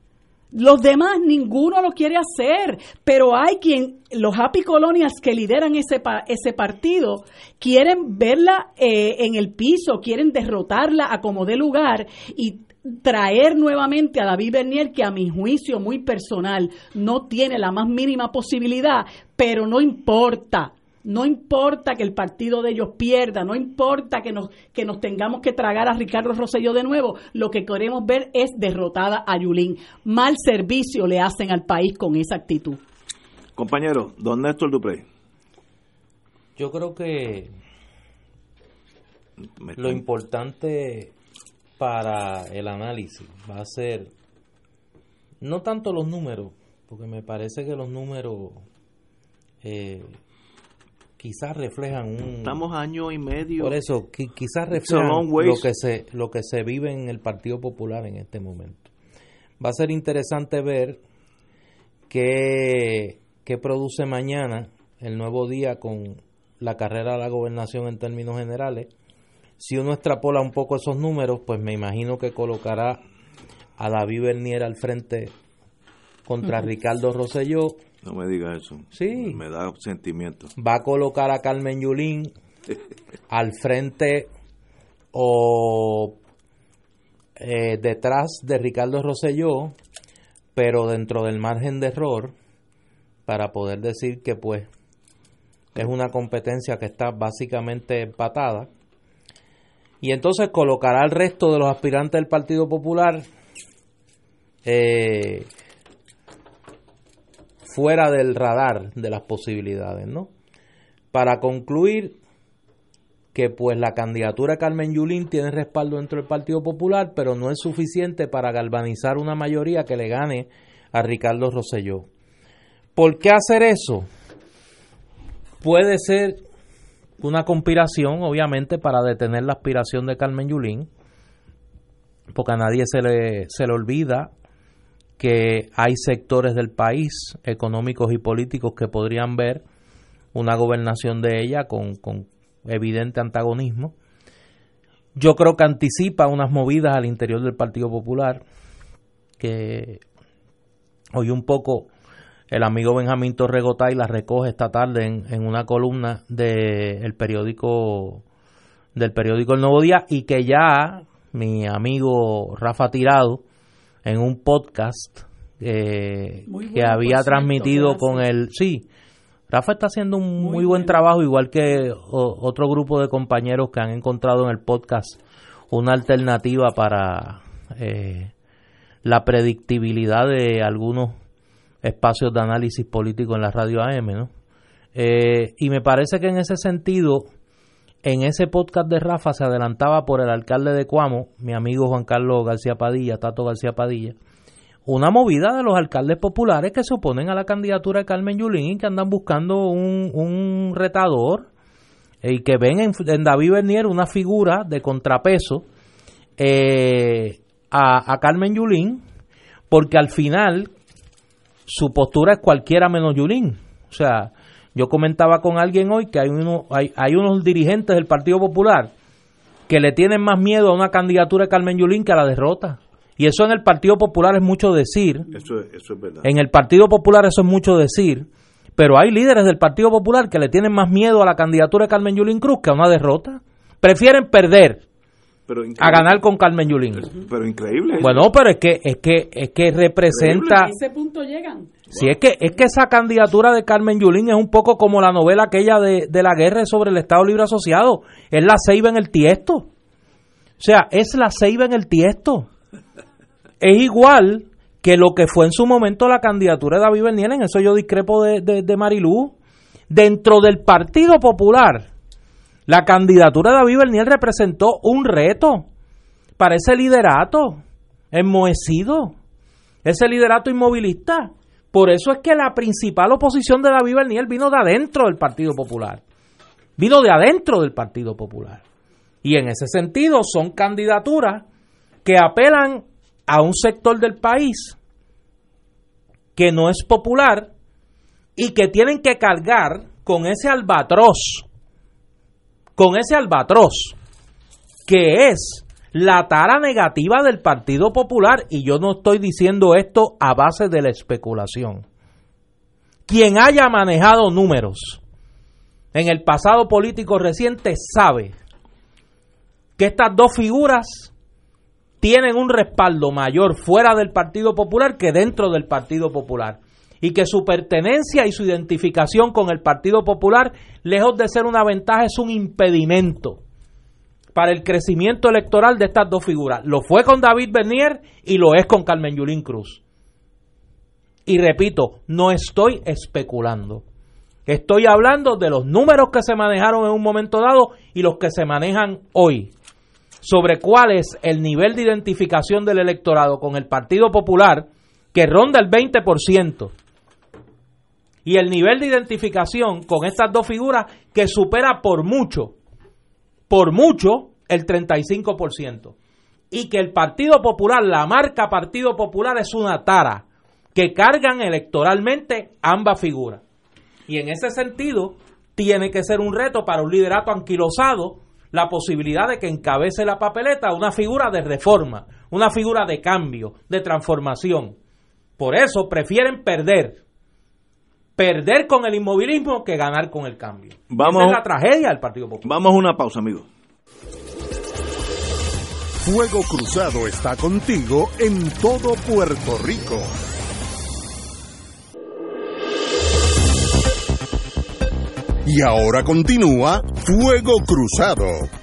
Los demás ninguno lo quiere hacer, pero hay quien, los happy colonials que lideran ese, ese partido, quieren verla eh, en el piso, quieren derrotarla a como dé lugar y traer nuevamente a David Bernier, que a mi juicio muy personal no tiene la más mínima posibilidad, pero no importa. No importa que el partido de ellos pierda, no importa que nos, que nos tengamos que tragar a Ricardo Rosselló de nuevo, lo que queremos ver es derrotada a Yulín. Mal servicio le hacen al país con esa actitud. Compañero, don Néstor Dupré. Yo creo que lo importante para el análisis va a ser no tanto los números, porque me parece que los números eh, quizás reflejan un estamos año y medio. Por eso quizás reflejan lo que se lo que se vive en el Partido Popular en este momento. Va a ser interesante ver qué, qué produce mañana el nuevo día con la carrera a la gobernación en términos generales si uno extrapola un poco esos números, pues me imagino que colocará a David Bernier al frente contra Ricardo Rosselló No me diga eso. Sí. Me da sentimiento. Va a colocar a Carmen Yulín al frente o eh, detrás de Ricardo Rosselló, pero dentro del margen de error, para poder decir que pues es una competencia que está básicamente empatada. Y entonces colocará al resto de los aspirantes del Partido Popular eh, fuera del radar de las posibilidades, ¿no? Para concluir que pues la candidatura de Carmen Yulín tiene respaldo dentro del Partido Popular, pero no es suficiente para galvanizar una mayoría que le gane a Ricardo Rosselló. ¿Por qué hacer eso? Puede ser una conspiración, obviamente, para detener la aspiración de Carmen Yulín, porque a nadie se le, se le olvida que hay sectores del país, económicos y políticos, que podrían ver una gobernación de ella con, con evidente antagonismo. Yo creo que anticipa unas movidas al interior del Partido Popular, que hoy un poco el amigo Benjamín Torregotay la recoge esta tarde en, una columna del periódico del periódico El Nuevo Día y que ya mi amigo Rafa Tirado en un podcast eh, que había transmitido con el sí Rafa está haciendo un muy, buen trabajo, igual que otro grupo de compañeros que han encontrado en el podcast una alternativa para eh, la predictibilidad de algunos espacios de análisis político en la radio AM, ¿no? Eh, y me parece que en ese sentido, en ese podcast de Rafa se adelantaba por el alcalde de Cuamo, mi amigo Juan Carlos García Padilla, Tato García Padilla, una movida de los alcaldes populares que se oponen a la candidatura de Carmen Yulín y que andan buscando un, retador y que ven en, David Bernier una figura de contrapeso eh, a, Carmen Yulín, porque al final su postura es cualquiera menos Yulín. O sea, yo comentaba con alguien hoy que hay, uno, hay, hay unos dirigentes del Partido Popular que le tienen más miedo a una candidatura de Carmen Yulín que a la derrota. Y eso en el Partido Popular es mucho decir. Eso, es verdad. En el Partido Popular eso es mucho decir. Pero hay líderes del Partido Popular que le tienen más miedo a la candidatura de Carmen Yulín Cruz que a una derrota. Prefieren perder a ganar con Carmen Yulín. Pero increíble. Bueno, pero es que es que es que representa. A ese punto llegan. Sí, es que es que esa candidatura de Carmen Yulín es un poco como la novela aquella de, de la guerra sobre el Estado Libre Asociado. Es la ceiba en el tiesto. O sea, es la ceiba en el tiesto es igual que lo que fue en su momento la candidatura de David Bernier, en eso yo discrepo de, de, Marilú. Dentro del Partido Popular, la candidatura de David Bernier representó un reto para ese liderato enmohecido, ese liderato inmovilista. Por eso es que la principal oposición de David Bernier vino de adentro del Partido Popular. Vino de adentro del Partido Popular. Y en ese sentido son candidaturas que apelan a un sector del país que no es popular y que tienen que cargar con ese albatros, con ese albatros, que es la tara negativa del Partido Popular, y yo no estoy diciendo esto a base de la especulación. Quien haya manejado números en el pasado político reciente sabe que estas dos figuras tienen un respaldo mayor fuera del Partido Popular que dentro del Partido Popular. Y que su pertenencia y su identificación con el Partido Popular, lejos de ser una ventaja, es un impedimento para el crecimiento electoral de estas dos figuras. Lo fue con David Bernier y lo es con Carmen Yulín Cruz. Y repito, no estoy especulando. Estoy hablando de los números que se manejaron en un momento dado y los que se manejan hoy sobre cuál es el nivel de identificación del electorado con el Partido Popular, que ronda el 20%, y el nivel de identificación con estas dos figuras que supera por mucho, por mucho, el 35%. Y que el Partido Popular, la marca Partido Popular es una tara que cargan electoralmente ambas figuras. Y en ese sentido, tiene que ser un reto para un liderato anquilosado la posibilidad de que encabece la papeleta una figura de reforma, una figura de cambio, de transformación. Por eso prefieren perder perder con el inmovilismo que ganar con el cambio. Vamos, Esa es la tragedia del Partido Popular. Vamos a una pausa, amigos. Fuego Cruzado está contigo en todo Puerto Rico. Y ahora continúa Fuego Cruzado.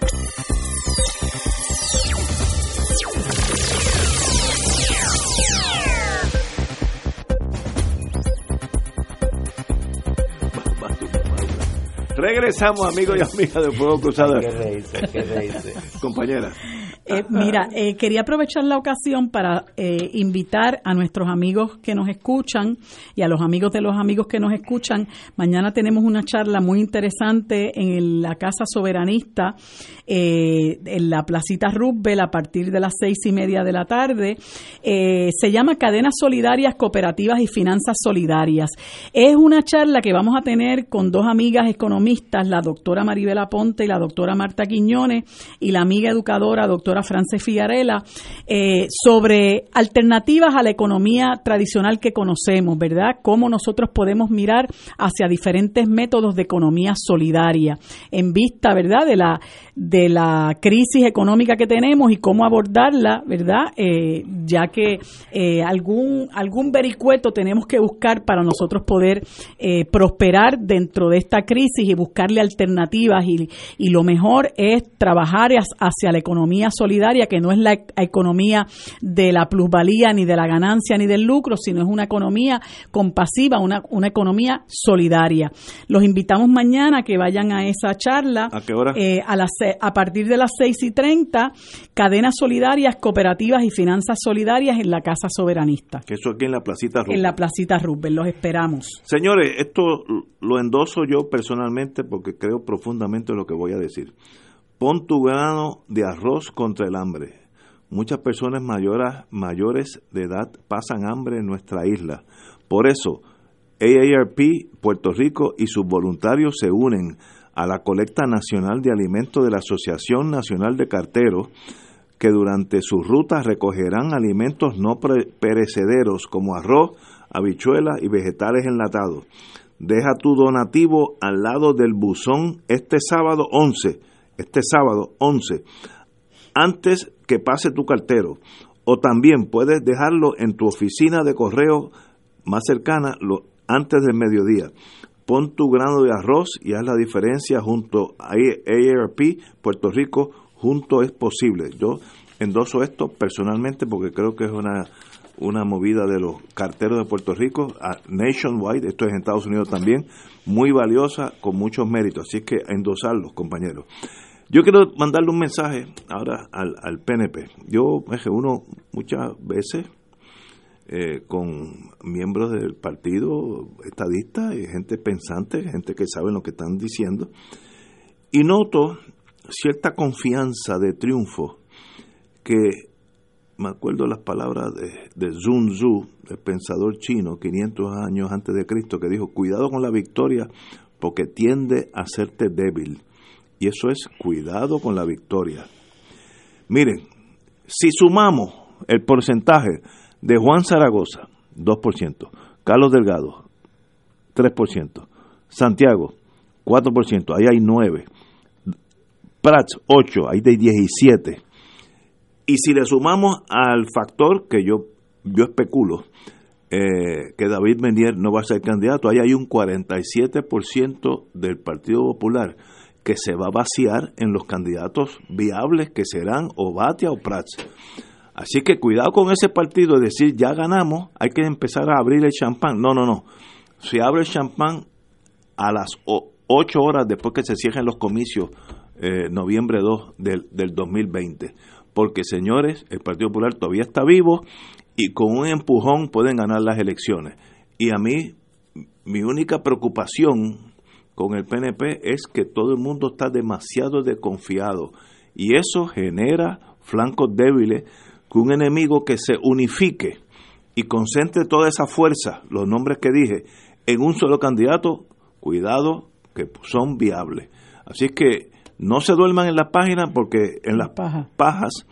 Regresamos, amigos y amigas de Fuego Cruzado. Qué qué. Compañera. Eh, mira, eh, quería aprovechar la ocasión para eh, invitar a nuestros amigos que nos escuchan y a los amigos de los amigos que nos escuchan. Mañana tenemos una charla muy interesante en la Casa Soberanista, en la Placita Roosevelt, a partir de las seis y media de la tarde. se llama Cadenas Solidarias, Cooperativas y Finanzas Solidarias. Es una charla que vamos a tener con dos amigas economistas, la doctora Maribela Ponte y la doctora Marta Quiñones, y la amiga educadora, doctora Frances Figarela, eh, sobre alternativas a la economía tradicional que conocemos, ¿verdad? Cómo nosotros podemos mirar hacia diferentes métodos de economía solidaria en vista, ¿verdad? De la, de la crisis económica que tenemos y cómo abordarla, ¿verdad? Eh, ya que eh, algún, algún vericueto tenemos que buscar para nosotros poder prosperar dentro de esta crisis y buscarle alternativas y, y lo mejor es trabajar hacia la economía solidaria, que no es la economía de la plusvalía, ni de la ganancia, ni del lucro, sino es una economía compasiva, una, una economía solidaria. Los invitamos mañana a que vayan a esa charla. ¿A qué hora? Eh, a, las, a partir de las seis y treinta, cadenas solidarias, cooperativas y finanzas solidarias en la Casa Soberanista. Que eso aquí en la Placita Rubén. En la Placita Rubén, los esperamos. Señores, esto lo endoso yo personalmente porque creo profundamente en lo que voy a decir. Pon tu grano de arroz contra el hambre. Muchas personas mayores, mayores de edad pasan hambre en nuestra isla. Por eso, AARP Puerto Rico y sus voluntarios se unen a la colecta nacional de alimentos de la Asociación Nacional de Carteros, que durante sus rutas recogerán alimentos no perecederos como arroz, habichuelas y vegetales enlatados. Deja tu donativo al lado del buzón este sábado 11 este sábado 11, antes que pase tu cartero. O también puedes dejarlo en tu oficina de correo más cercana lo, antes del mediodía. Pon tu grano de arroz y haz la diferencia junto a ARP Puerto Rico. Junto es posible. Yo endoso esto personalmente porque creo que es una, una movida de los carteros de Puerto Rico, a nationwide, esto es en Estados Unidos también, muy valiosa, con muchos méritos. Así que endosarlos, compañeros. Yo quiero mandarle un mensaje ahora al, al PNP. Yo me reúno muchas veces eh, con miembros del partido estadista y gente pensante, gente que sabe lo que están diciendo, y noto cierta confianza de triunfo que me acuerdo las palabras de, de Sun Tzu, el pensador chino, 500 años antes de Cristo, que dijo, cuidado con la victoria porque tiende a hacerte débil y eso es cuidado con la victoria. Miren, si sumamos el porcentaje de Juan Zaragoza, 2%, Carlos Delgado, 3%, Santiago, 4%, ahí hay 9, Prats, 8, ahí hay 17. Y si le sumamos al factor que yo, yo especulo, eh, que David Menier no va a ser candidato, ahí hay un 47% del Partido Popular que se va a vaciar en los candidatos viables que serán o Batia o Prats. Así que cuidado con ese partido de decir ya ganamos, hay que empezar a abrir el champán. No, no, no. Se abre el champán a las 8 horas después que se cierren los comicios, eh, noviembre 2 del, del 2020. Porque, señores, el Partido Popular todavía está vivo y con un empujón pueden ganar las elecciones. Y a mí, mi única preocupación con el PNP es que todo el mundo está demasiado desconfiado y eso genera flancos débiles que un enemigo que se unifique y concentre toda esa fuerza, los nombres que dije, en un solo candidato, cuidado que son viables. Así que no se duerman en la página porque en las pajas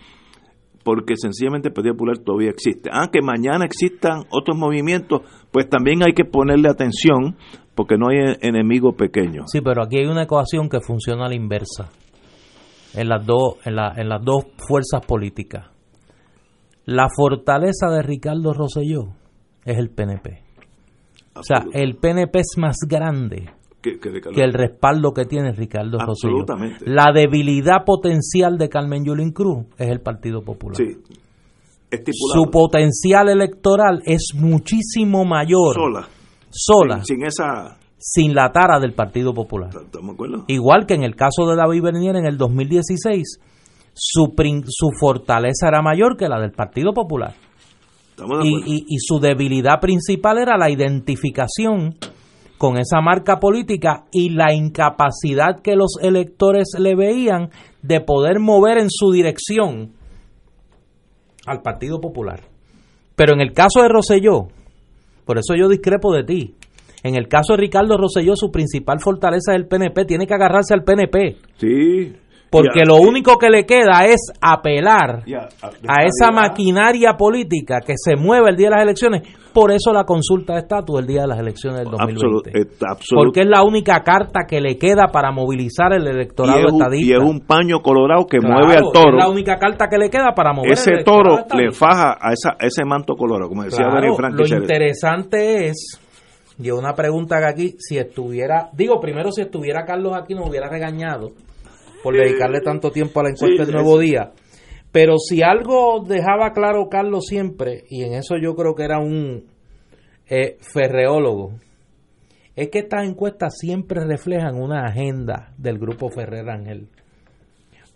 porque sencillamente el Partido Popular todavía existe. Aunque mañana existan otros movimientos, pues también hay que ponerle atención porque no hay enemigo pequeño. Sí, pero aquí hay una ecuación que funciona a la inversa en las dos en, la, en las dos fuerzas políticas. La fortaleza de Ricardo Rosselló es el PNP. O sea, el PNP es más grande que, el respaldo que tiene Ricardo Rosselló. La debilidad potencial de Carmen Yulín Cruz es el Partido Popular. Sí. Su potencial electoral es muchísimo mayor. Sola. Sola. Sin, esa sin la tara del Partido Popular. Igual que en el caso de David Bernier en el 2016, su, su fortaleza era mayor que la del Partido Popular. y, y, su debilidad principal era la identificación con esa marca política y la incapacidad que los electores le veían de poder mover en su dirección al Partido Popular. Pero en el caso de Roselló, por eso yo discrepo de ti, en el caso de Ricardo Roselló, su principal fortaleza es el PNP, tiene que agarrarse al PNP. Sí, porque lo único que le queda es apelar a, esa maquinaria política que se mueve el día de las elecciones. Por eso la consulta de estatus el día de las elecciones del 2020. porque es la única carta que le queda para movilizar el electorado y estadista. Y es un paño colorado que mueve al toro. Es la única carta que le queda para mover Ese toro le faja a esa, ese manto colorado, como decía claro, Lo interesante es y una pregunta que aquí, si estuviera, digo primero si estuviera Carlos aquí nos hubiera regañado por dedicarle tanto tiempo a la encuesta del Nuevo Día. Pero si algo dejaba claro Carlos siempre, y en eso yo creo que era un eh, ferreólogo, es que estas encuestas siempre reflejan una agenda del grupo Ferrer Ángel.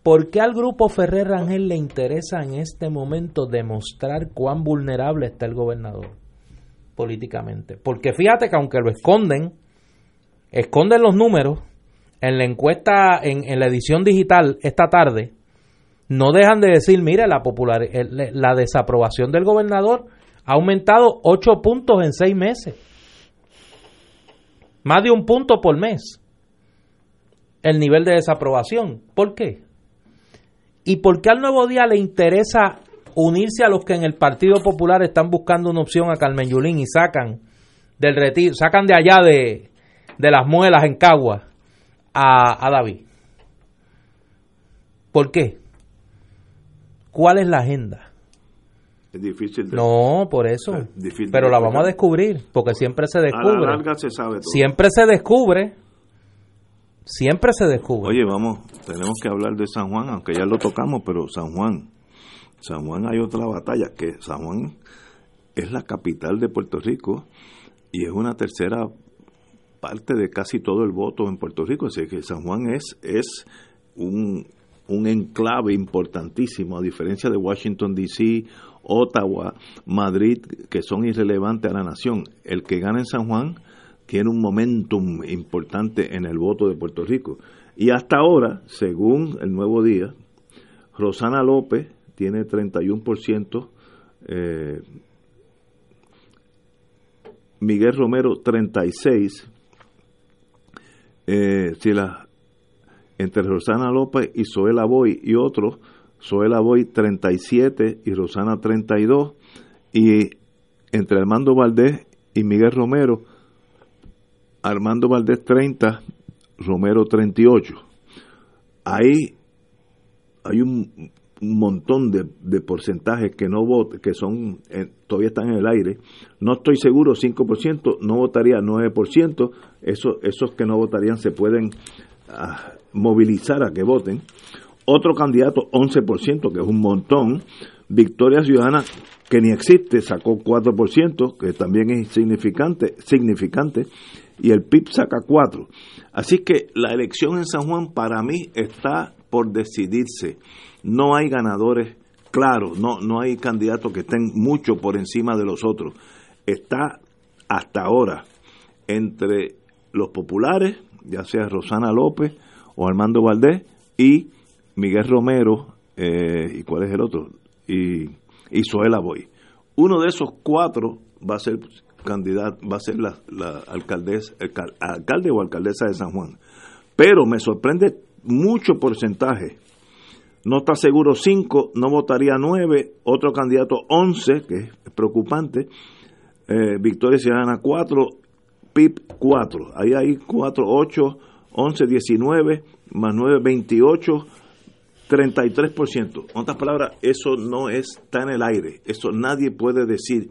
¿Por qué al grupo Ferrer Ángel le interesa en este momento demostrar cuán vulnerable está el gobernador políticamente? Porque fíjate que aunque lo esconden, esconden los números, en la encuesta, en, la edición digital esta tarde, no dejan de decir, mire, la, popular, la desaprobación del gobernador ha aumentado 8 puntos en 6 meses. Más de un punto por mes. El nivel de desaprobación. ¿Por qué? ¿Y por qué al Nuevo Día le interesa unirse a los que en el Partido Popular están buscando una opción a Carmen Yulín y sacan del retiro, sacan de allá de, de las muelas en Cagua a, David. ¿Por qué? ¿Cuál es la agenda? Es difícil No, por eso. Pero la vamos a descubrir, porque siempre se descubre. Siempre se descubre. Siempre se descubre. Oye, vamos, tenemos que hablar de San Juan, aunque ya lo tocamos, pero San Juan. San Juan hay otra batalla, que San Juan es la capital de Puerto Rico y es una tercera parte de casi todo el voto en Puerto Rico. Así que San Juan es, es un, un enclave importantísimo, a diferencia de Washington, D.C., Ottawa, Madrid, que son irrelevantes a la nación. El que gana en San Juan tiene un momentum importante en el voto de Puerto Rico. Y hasta ahora, según el nuevo día, Rosana López tiene 31%, eh, Miguel Romero 36%, eh, si la, entre Rosana López y Zoela Boy y otros, Zoela Boy 37 y Rosana 32, y entre Armando Valdés y Miguel Romero, Armando Valdés 30, Romero 38. Ahí hay un, montón de, de, porcentajes que no votan, que son eh, todavía están en el aire. No estoy seguro, 5%, no votaría 9%, eso, esos que no votarían se pueden ah, movilizar a que voten. Otro candidato, 11%, que es un montón. Victoria Ciudadana, que ni existe, sacó 4%, que también es significante, significante y el PIB saca 4. Así que la elección en San Juan para mí está por decidirse. No hay ganadores claros, no, no hay candidatos que estén mucho por encima de los otros. Está hasta ahora entre los populares, ya sea Rosana López o Armando Valdés, y Miguel Romero, eh, ¿y cuál es el otro? Y, y Zoela Boy. Uno de esos cuatro va a ser candidato, va a ser la, la alcaldesa, el, alcalde o alcaldesa de San Juan. Pero me sorprende mucho porcentaje no está seguro 5, no votaría 9, otro candidato 11, que es preocupante, eh, Victoria Ciudadana 4, PIP 4, ahí hay 4, 8, 11, 19, más 9, 28, 33%. En otras palabras, eso no está en el aire, eso nadie puede decir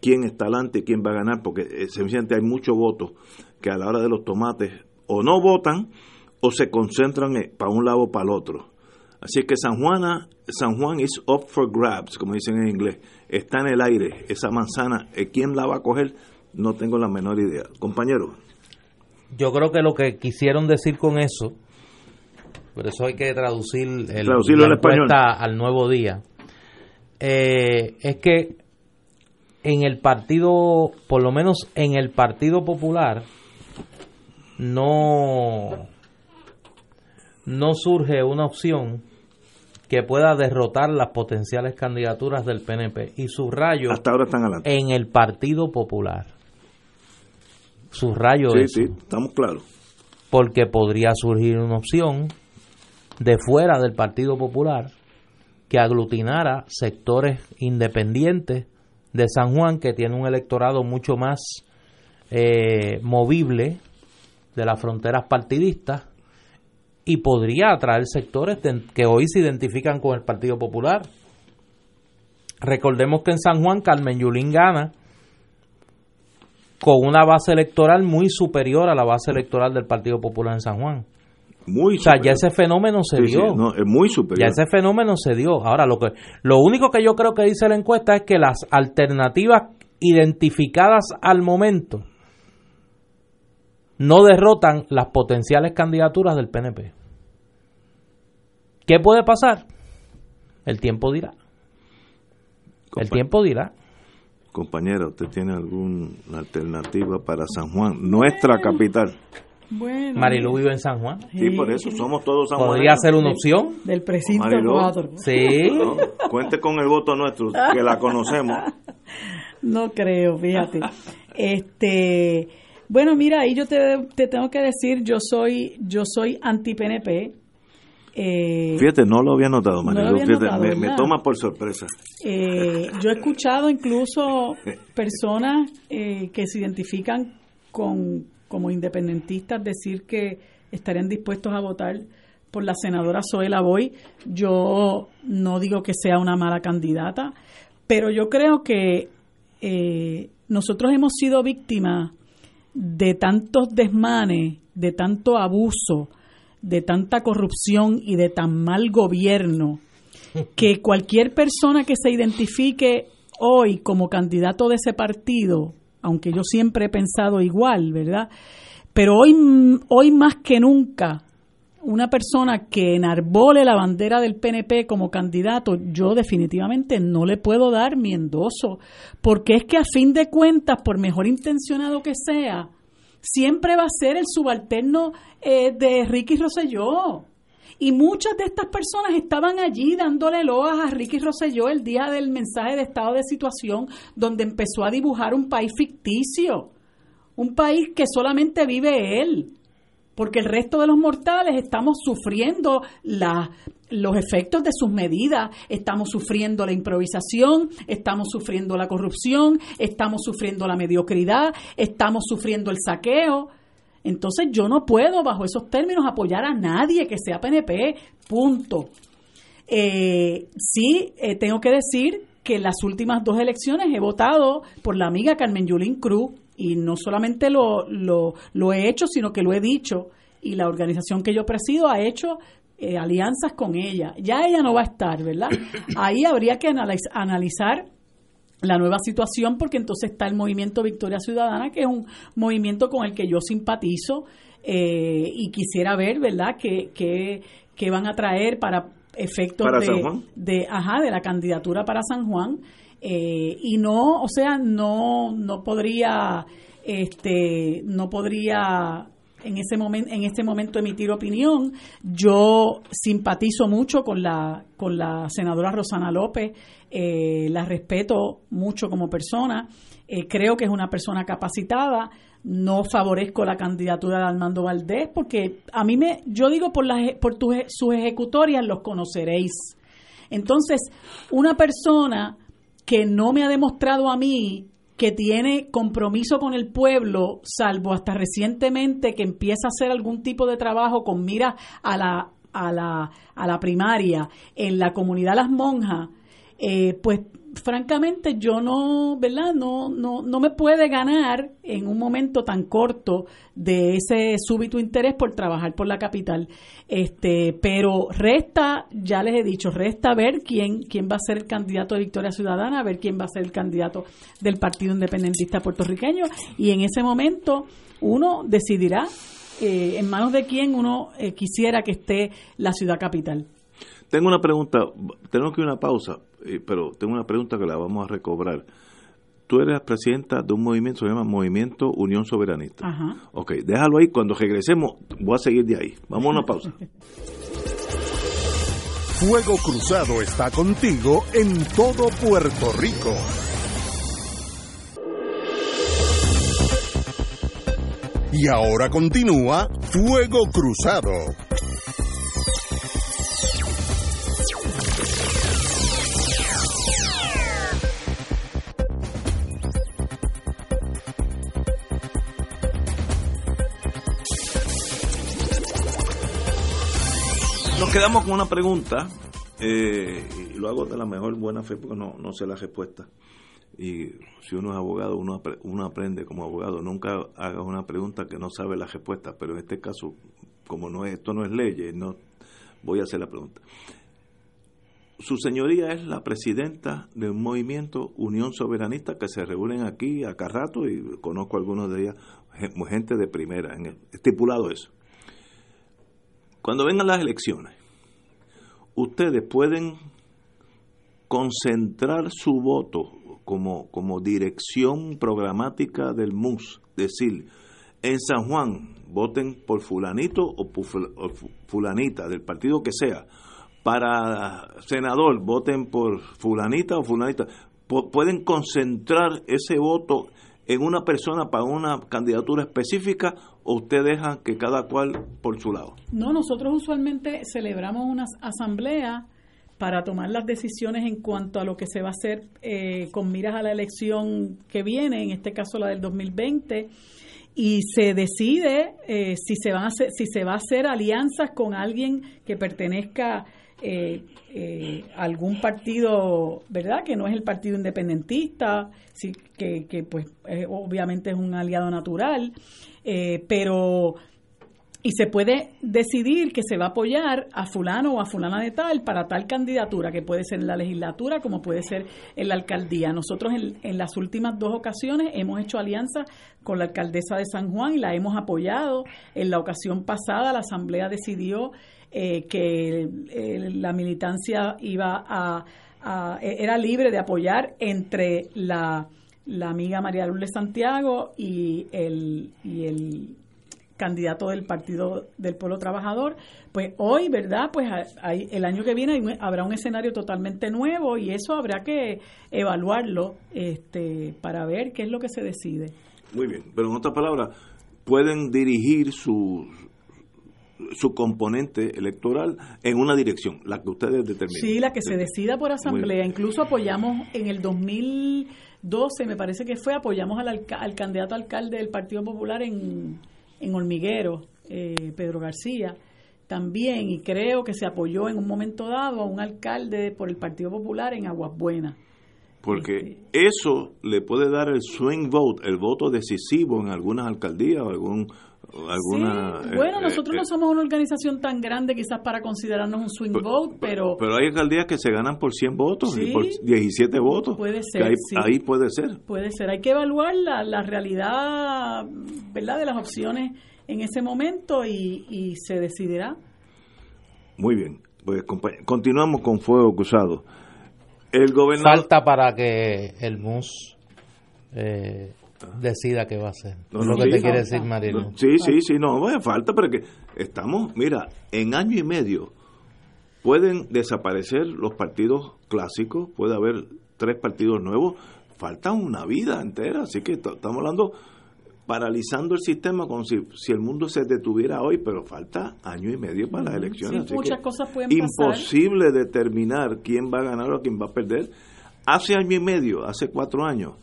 quién está adelante, quién va a ganar, porque eh, sencillamente hay muchos votos que a la hora de los tomates o no votan o se concentran eh, para un lado o para el otro. Así que San Juana, San Juan is up for grabs, como dicen en inglés. Está en el aire esa manzana. Eh, ¿Quién la va a coger? No tengo la menor idea. Compañero. Yo creo que lo que quisieron decir con eso, por eso hay que traducir el, Traducirlo la al español. al nuevo día, eh, es que en el partido, por lo menos en el Partido Popular, no, no surge una opción que pueda derrotar las potenciales candidaturas del PNP. Y subrayo Hasta ahora están adelante. en el Partido Popular. Subrayo Sí, eso. sí, estamos claros. Porque podría surgir una opción de fuera del Partido Popular que aglutinara sectores independientes de San Juan que tiene un electorado mucho más eh, movible de las fronteras partidistas y podría atraer sectores que hoy se identifican con el Partido Popular. Recordemos que en San Juan Carmen Yulín gana con una base electoral muy superior a la base electoral del Partido Popular en San Juan. Muy O sea, ya ese fenómeno se Sí, sí, dio. no, es muy superior. Ya ese fenómeno se dio. Ahora, lo que lo único que yo creo que dice la encuesta es que las alternativas identificadas al momento no derrotan las potenciales candidaturas del PNP. ¿Qué puede pasar? El tiempo dirá. El tiempo dirá. Compañero, ¿usted tiene alguna alternativa para San Juan, nuestra capital? Bueno, Marilu vive en San Juan. Sí, por eso somos todos San Podría ser una opción. del precinto Marilu. 4. Sí. ¿no? Cuente con el voto nuestro, que la conocemos. No creo, fíjate. Este, bueno, mira, ahí yo te, te tengo que decir, yo soy yo soy anti PNP. Eh, Fíjate, no lo había notado, No notado, me, toma por sorpresa. eh, yo he escuchado incluso personas eh, que se identifican con como independentistas decir que estarían dispuestos a votar por la senadora Zoela Boy. Yo no digo que sea una mala candidata, pero yo creo que eh, nosotros hemos sido víctimas de tantos desmanes, de tanto abuso, de tanta corrupción y de tan mal gobierno, que cualquier persona que se identifique hoy como candidato de ese partido, aunque yo siempre he pensado igual, ¿verdad? Pero hoy, hoy más que nunca, una persona que enarbole la bandera del PNP como candidato, yo definitivamente no le puedo dar mi endoso, porque es que a fin de cuentas, por mejor intencionado que sea, siempre va a ser el subalterno eh, de Ricky Rosselló. Y muchas de estas personas estaban allí dándole loas a Ricky Rosselló el día del mensaje de estado de situación, donde empezó a dibujar un país ficticio, un país que solamente vive él, porque el resto de los mortales estamos sufriendo los efectos de sus medidas, estamos sufriendo la improvisación, estamos sufriendo la corrupción, estamos sufriendo la mediocridad, estamos sufriendo el saqueo. Entonces yo no puedo bajo esos términos apoyar a nadie que sea PNP, punto. Eh, sí, eh, tengo que decir que en las últimas dos elecciones he votado por la amiga Carmen Yulín Cruz y no solamente lo, lo, lo he hecho, sino que lo he dicho y la organización que yo presido ha hecho eh, alianzas con ella. Ya ella no va a estar, ¿verdad? Ahí habría que analiz- analizar la nueva situación porque entonces está el movimiento Victoria Ciudadana, que es un movimiento con el que yo simpatizo eh, y quisiera ver, ¿verdad?, que, que, que van a traer para efectos ¿Para de, de, ajá, de la candidatura para San Juan. Eh, y no, o sea, no, no podría, este, no podría en ese momento, en este momento emitir opinión. Yo simpatizo mucho con la, con la senadora Rosana López, eh, la respeto mucho como persona eh, creo que es una persona capacitada. No favorezco la candidatura de Armando Valdés porque a mí me, yo digo por, las, por sus ejecutorias los conoceréis. Entonces, una persona que no me ha demostrado a mí que tiene compromiso con el pueblo, salvo hasta recientemente que empieza a hacer algún tipo de trabajo con mira a la, a la, a la primaria en la comunidad Las Monjas, eh, pues francamente yo no, ¿verdad? No, no, no me puede ganar en un momento tan corto de ese súbito interés por trabajar por la capital. Este, pero resta, ya les he dicho, resta ver quién, quién va a ser el candidato de Victoria Ciudadana, ver quién va a ser el candidato del Partido Independentista puertorriqueño y en ese momento uno decidirá eh, en manos de quién uno eh, quisiera que esté la ciudad capital. Tengo una pregunta, tenemos que ir una pausa, pero tengo una pregunta que la vamos a recobrar. Tú eres presidenta de un movimiento que se llama Movimiento Unión Soberanista. Ajá. Ok, déjalo ahí, cuando regresemos voy a seguir de ahí. Vamos a una pausa. Fuego Cruzado está contigo en todo Puerto Rico. Y ahora continúa Fuego Cruzado. Nos quedamos con una pregunta, eh, y lo hago de la mejor buena fe porque no, no sé la respuesta. Y si uno es abogado, uno, uno aprende como abogado. Nunca haga una pregunta que no sabe la respuesta, pero en este caso, como no es, esto no es ley, no voy a hacer la pregunta. Su señoría es la presidenta de un movimiento Unión Soberanista que se reúnen aquí acá rato y conozco algunos de ellas, gente de primera, en estipulado eso. Cuando vengan las elecciones, ustedes pueden concentrar su voto como, como dirección programática del MUS, decir, en San Juan voten por fulanito o, fulanita, del partido que sea, para senador voten por fulanita o fulanita, pueden concentrar ese voto en una persona para una candidatura específica o usted deja que cada cual por su lado? No, nosotros usualmente celebramos una asamblea para tomar las decisiones en cuanto a lo que se va a hacer eh, con miras a la elección que viene, en este caso la del 2020 y se decide eh, si se van a hacer, si se va a hacer alianzas con alguien que pertenezca eh, eh, algún partido, ¿verdad? Que no es el partido independentista, sí, que, pues obviamente es un aliado natural, eh, pero y se puede decidir que se va a apoyar a fulano o a fulana de tal para tal candidatura, que puede ser en la legislatura como puede ser en la alcaldía. Nosotros en, en las últimas dos ocasiones hemos hecho alianza con la alcaldesa de San Juan y la hemos apoyado. En la ocasión pasada la Asamblea decidió eh, que eh, la militancia iba a, e, era libre de apoyar entre la, la amiga María Lourdes Santiago y el, y el candidato del Partido del Pueblo Trabajador, pues hoy, ¿verdad? Pues hay, el año que viene habrá un escenario totalmente nuevo y eso habrá que evaluarlo este, para ver qué es lo que se decide. Muy bien, pero en otras palabras, pueden dirigir su, su componente electoral en una dirección, la que ustedes determinen. Sí, la que se decida por asamblea. Incluso apoyamos en el 2012, me parece que fue, apoyamos al, al candidato alcalde del Partido Popular en, en Hormiguero, eh, Pedro García, también, y creo que se apoyó en un momento dado a un alcalde por el Partido Popular en Aguas Buenas. Porque este, eso le puede dar el swing vote, el voto decisivo en algunas alcaldías o algún alguna eh, bueno eh, nosotros no eh, somos una organización tan grande quizás para considerarnos un swing vote pero pero hay alcaldías que se ganan por 100 votos y por 17 votos puede ser ahí, puede ser. Puede ser hay que evaluar la, la realidad verdad de las opciones en ese momento y, y se decidirá. Muy bien pues continuamos con fuego cruzado. El gobernador falta para que el MUS eh, decida qué va a hacer. No, lo que te quiere decir Marino. Sí, sí, sí, no, falta, pero que estamos, mira, en año y medio pueden desaparecer los partidos clásicos, puede haber tres partidos nuevos. falta una vida entera, así que estamos hablando paralizando el sistema como si, si el mundo se detuviera hoy, pero falta año y medio para las elecciones. muchas cosas pueden imposible determinar quién va a ganar o quién va a perder. Hace año y medio, hace cuatro años,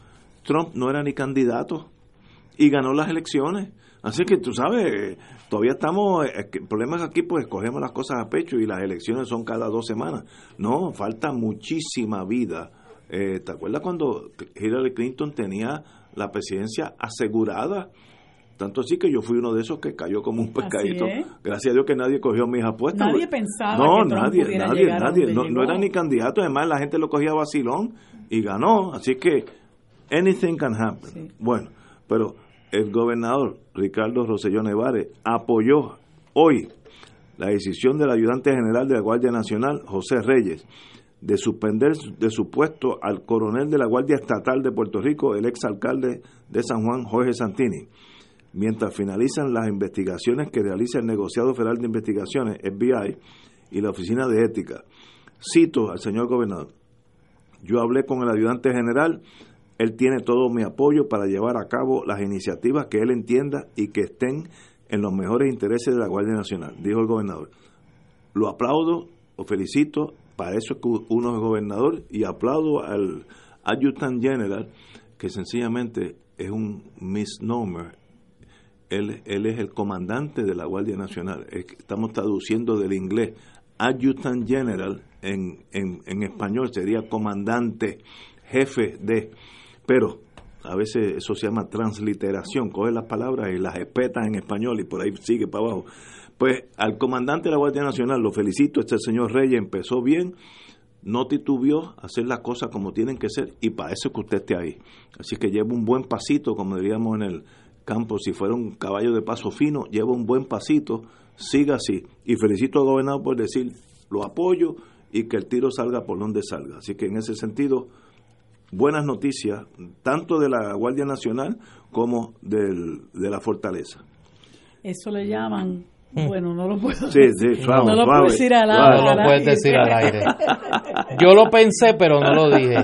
Trump no era ni candidato y ganó las elecciones. Así que tú sabes, todavía estamos, eh, el problema es aquí pues escogemos las cosas a pecho y las elecciones son cada dos semanas. No, falta muchísima vida. Eh, ¿Te acuerdas cuando Hillary Clinton tenía la presidencia asegurada? Tanto así que yo fui uno de esos que cayó como un pescadito. Gracias a Dios que nadie cogió mis apuestas. Nadie pensaba no, que nadie, nadie, nadie. No, no, era ni candidato. Además, la gente lo cogía vacilón y ganó. Así que anything can happen. Bueno, pero el gobernador Ricardo Rosselló Nevares apoyó hoy la decisión del ayudante general de la Guardia Nacional, José Reyes, de suspender de su puesto al coronel de la Guardia Estatal de Puerto Rico, el exalcalde de San Juan, Jorge Santini, mientras finalizan las investigaciones que realiza el negociado federal de investigaciones, FBI, y la Oficina de Ética. Cito al señor gobernador, yo hablé con el ayudante general él tiene todo mi apoyo para llevar a cabo las iniciativas que él entienda y que estén en los mejores intereses de la Guardia Nacional, dijo el gobernador. Lo aplaudo, lo felicito, para eso que uno es gobernador, y aplaudo al Adjutant General, que sencillamente es un misnomer. Él, es el comandante de la Guardia Nacional. Estamos traduciendo del inglés. Adjutant General en, en, en español sería comandante, jefe de pero a veces eso se llama transliteración, coge las palabras y las espetas en español y por ahí sigue para abajo. Pues al comandante de la Guardia Nacional lo felicito, este señor Reyes empezó bien, no titubió hacer las cosas como tienen que ser y para eso que usted esté ahí. Así que lleva un buen pasito, como diríamos en el campo, si fuera un caballo de paso fino, lleva un buen pasito, siga así. Y felicito al gobernador por decir, lo apoyo y que el tiro salga por donde salga. Así que en ese sentido buenas noticias, tanto de la Guardia Nacional como del, de la Fortaleza. Eso le llaman mm. bueno, no lo puedo sí, sí, no lo puedo decir al aire. No lo puedes decir al aire. Yo lo pensé, pero no lo dije.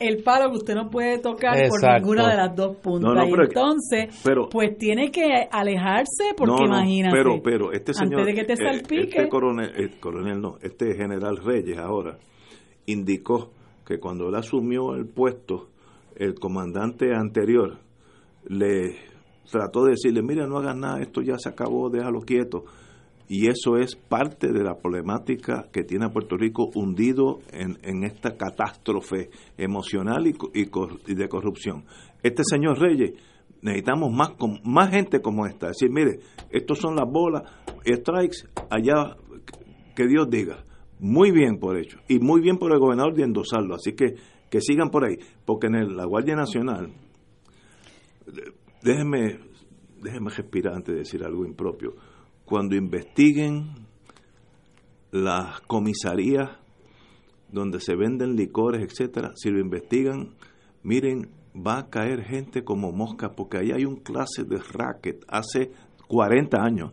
el palo que usted no puede tocar por ninguna de las dos puntas. y entonces, pues tiene que alejarse porque imagínate. Pero, pero este señor, antes de que te eh, salpique. Este coronel, el eh, coronel no, este general Reyes ahora indicó que cuando él asumió el puesto, el comandante anterior le trató de decirle, mira, no hagas nada, esto ya se acabó, déjalo quieto. Y eso es parte de la problemática que tiene a Puerto Rico hundido en, en esta catástrofe emocional y, y, de corrupción. Este señor Reyes, necesitamos más, más gente como esta. Es decir, mire, estos son las bolas, strikes, allá que Dios diga. Muy bien por hecho. Y muy bien por el gobernador de endosarlo. Así que que sigan por ahí. Porque en la Guardia Nacional, déjenme, déjenme respirar antes de decir algo impropio. Cuando investiguen las comisarías donde se venden licores, etcétera, si lo investigan, miren, va a caer gente como mosca, porque ahí hay un clase de racket hace 40 años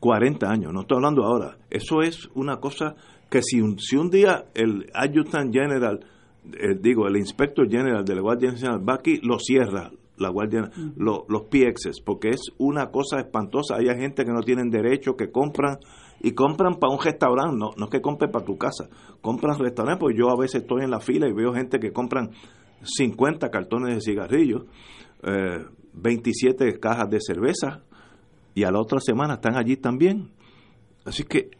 40 años, no estoy hablando ahora. Eso es una cosa que si un, si un día el Adjutant General, eh, digo, el Inspector General de la Guardia Nacional va aquí, lo cierra la Guardia, los PXs, porque es una cosa espantosa. Hay gente que no tienen derecho, que compran y compran para un restaurante, no, no es que compren para tu casa, compran restaurante, porque yo a veces estoy en la fila y veo gente que compran 50 cartones de cigarrillos, eh, 27 cajas de cerveza, y a la otra semana están allí también. Así que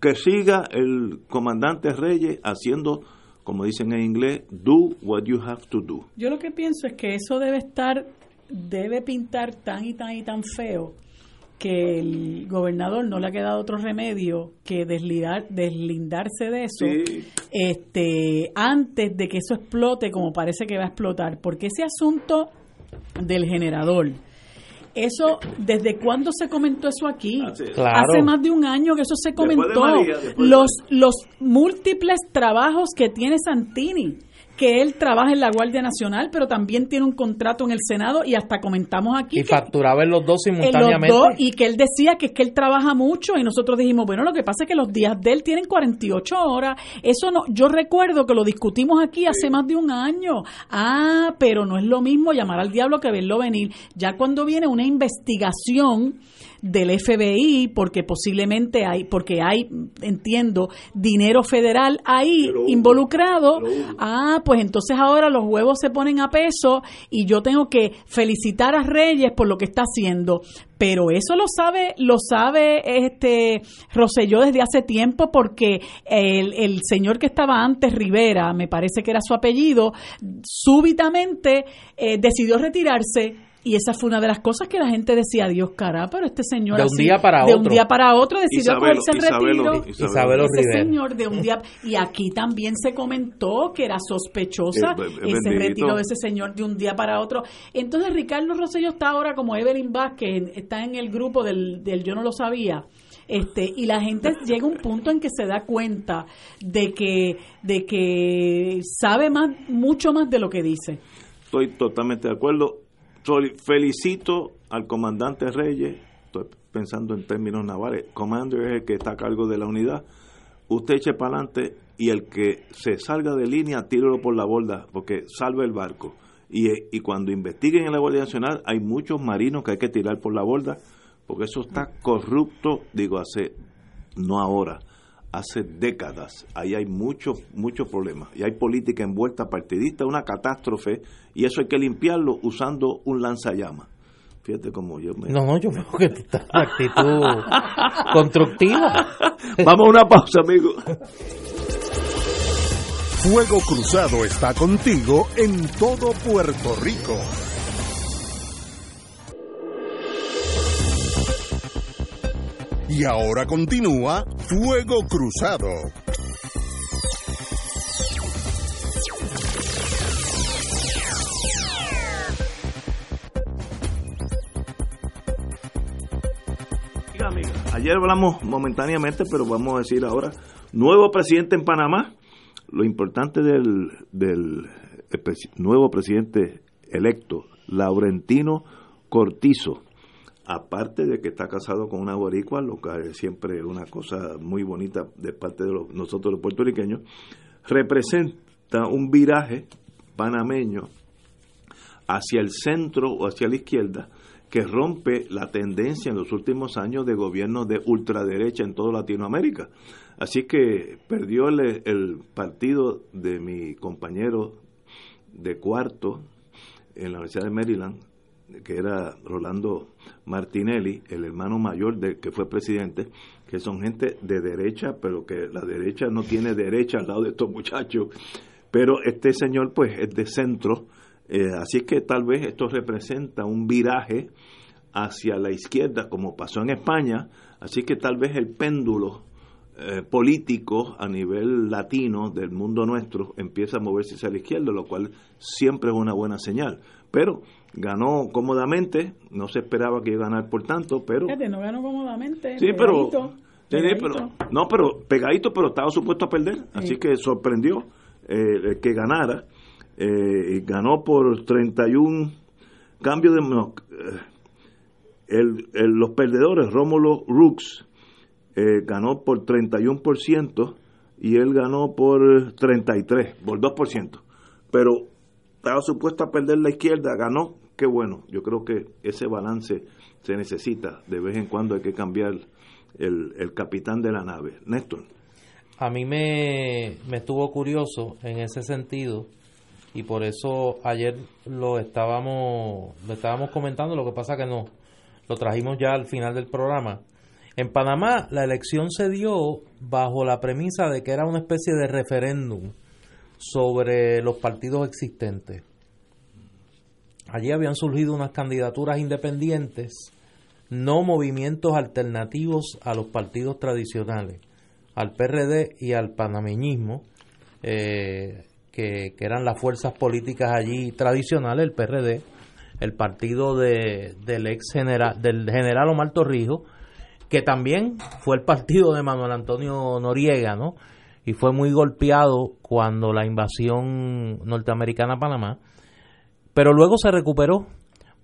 que siga el comandante Reyes haciendo, como dicen en inglés, do what you have to do. Yo lo que pienso es que eso debe estar, debe pintar tan y tan y tan feo que el gobernador no le ha quedado otro remedio que deslindar, deslindarse de eso este antes de que eso explote como parece que va a explotar porque ese asunto del generador eso, ¿desde cuándo se comentó eso aquí? Hace más de un año que eso se comentó. los, los múltiples trabajos que tiene Santini que él trabaja en la Guardia Nacional, pero también tiene un contrato en el Senado y hasta comentamos aquí y facturaba en los dos simultáneamente. Los dos, y que él decía que es que él trabaja mucho y nosotros dijimos, bueno, lo que pasa es que los días de él tienen 48 horas. Eso no, yo recuerdo que lo discutimos aquí hace más de un año. Ah, pero no es lo mismo llamar al diablo que verlo venir. Ya cuando viene una investigación del FBI porque posiblemente hay porque hay entiendo dinero federal ahí involucrado. ah pues entonces ahora los huevos se ponen a peso y yo tengo que felicitar a Reyes por lo que está haciendo. Pero eso lo sabe lo sabe este Roselló desde hace tiempo porque el, el señor que estaba antes Rivera me parece que era su apellido súbitamente eh, decidió retirarse y esa fue una de las cosas que la gente decía, Dios cara, pero este señor de un día para de otro, un día para otro decidió cogerse el retiro. Isabelo, ese señor de un día y aquí también se comentó que era sospechosa eh, ese retiro de ese señor de un día para otro. Entonces Ricardo Rosselló está ahora como Evelyn Vázquez, está en el grupo del, del Yo no lo sabía. Este, y la gente llega a un punto en que se da cuenta de que de que sabe más mucho más de lo que dice. Estoy totalmente de acuerdo felicito al comandante Reyes, estoy pensando en términos navales, commander es el que está a cargo de la unidad, usted eche para adelante y el que se salga de línea, tírelo por la borda, porque salve el barco. Y, y cuando investiguen en la Guardia Nacional, hay muchos marinos que hay que tirar por la borda, porque eso está corrupto, digo, hace, no ahora, hace décadas. Ahí hay muchos, muchos problemas. Y hay política envuelta partidista, una catástrofe, y eso hay que limpiarlo usando un lanzallamas. Fíjate cómo yo me... No, no, yo veo que está en actitud constructiva. Vamos a una pausa, amigo. Fuego Cruzado está contigo en todo Puerto Rico. Y ahora continúa Fuego Cruzado. Ayer hablamos momentáneamente, pero vamos a decir ahora, nuevo presidente en Panamá. Lo importante del, del nuevo presidente electo, Laurentino Cortizo, aparte de que está casado con una boricua, lo que es siempre una cosa muy bonita de parte de nosotros los puertorriqueños, representa un viraje panameño hacia el centro o hacia la izquierda que rompe la tendencia en los últimos años de gobierno de ultraderecha en toda Latinoamérica. Así que perdió el partido de mi compañero de cuarto en la Universidad de Maryland, que era Rolando Martinelli, el hermano mayor del que fue presidente, que son gente de derecha, pero que la derecha no tiene derecha al lado de estos muchachos. Pero este señor, pues, es de centro, eh, así que tal vez esto representa un viraje hacia la izquierda, como pasó en España, así que tal vez el péndulo eh, político a nivel latino del mundo nuestro empieza a moverse hacia la izquierda, lo cual siempre es una buena señal. Pero ganó cómodamente, no se esperaba que iba a ganar por tanto, pero... no ganó cómodamente. Sí, pero, No, pero pegadito, pero estaba supuesto a perder, así que sorprendió eh, que ganara. Eh, ganó por 31 cambios de... Eh, el, los perdedores, Rómulo Rux, eh, ganó por 31% y él ganó por 33, por 2%. Pero estaba supuesto a perder la izquierda, ganó, qué bueno. Yo creo que ese balance se necesita. De vez en cuando hay que cambiar el, el capitán de la nave. Néstor. A mí me, me estuvo curioso en ese sentido y por eso ayer lo estábamos lo estábamos comentando, lo que pasa que no lo trajimos ya al final del programa. En Panamá la elección se dio bajo la premisa de que era una especie de referéndum sobre los partidos existentes. Allí habían surgido unas candidaturas independientes, no movimientos alternativos a los partidos tradicionales, al PRD y al panameñismo, eh, que, eran las fuerzas políticas allí tradicionales, el PRD, el partido de, del ex general, del general Omar Torrijos, que también fue el partido de Manuel Antonio Noriega, ¿no? y fue muy golpeado cuando la invasión norteamericana a Panamá, pero luego se recuperó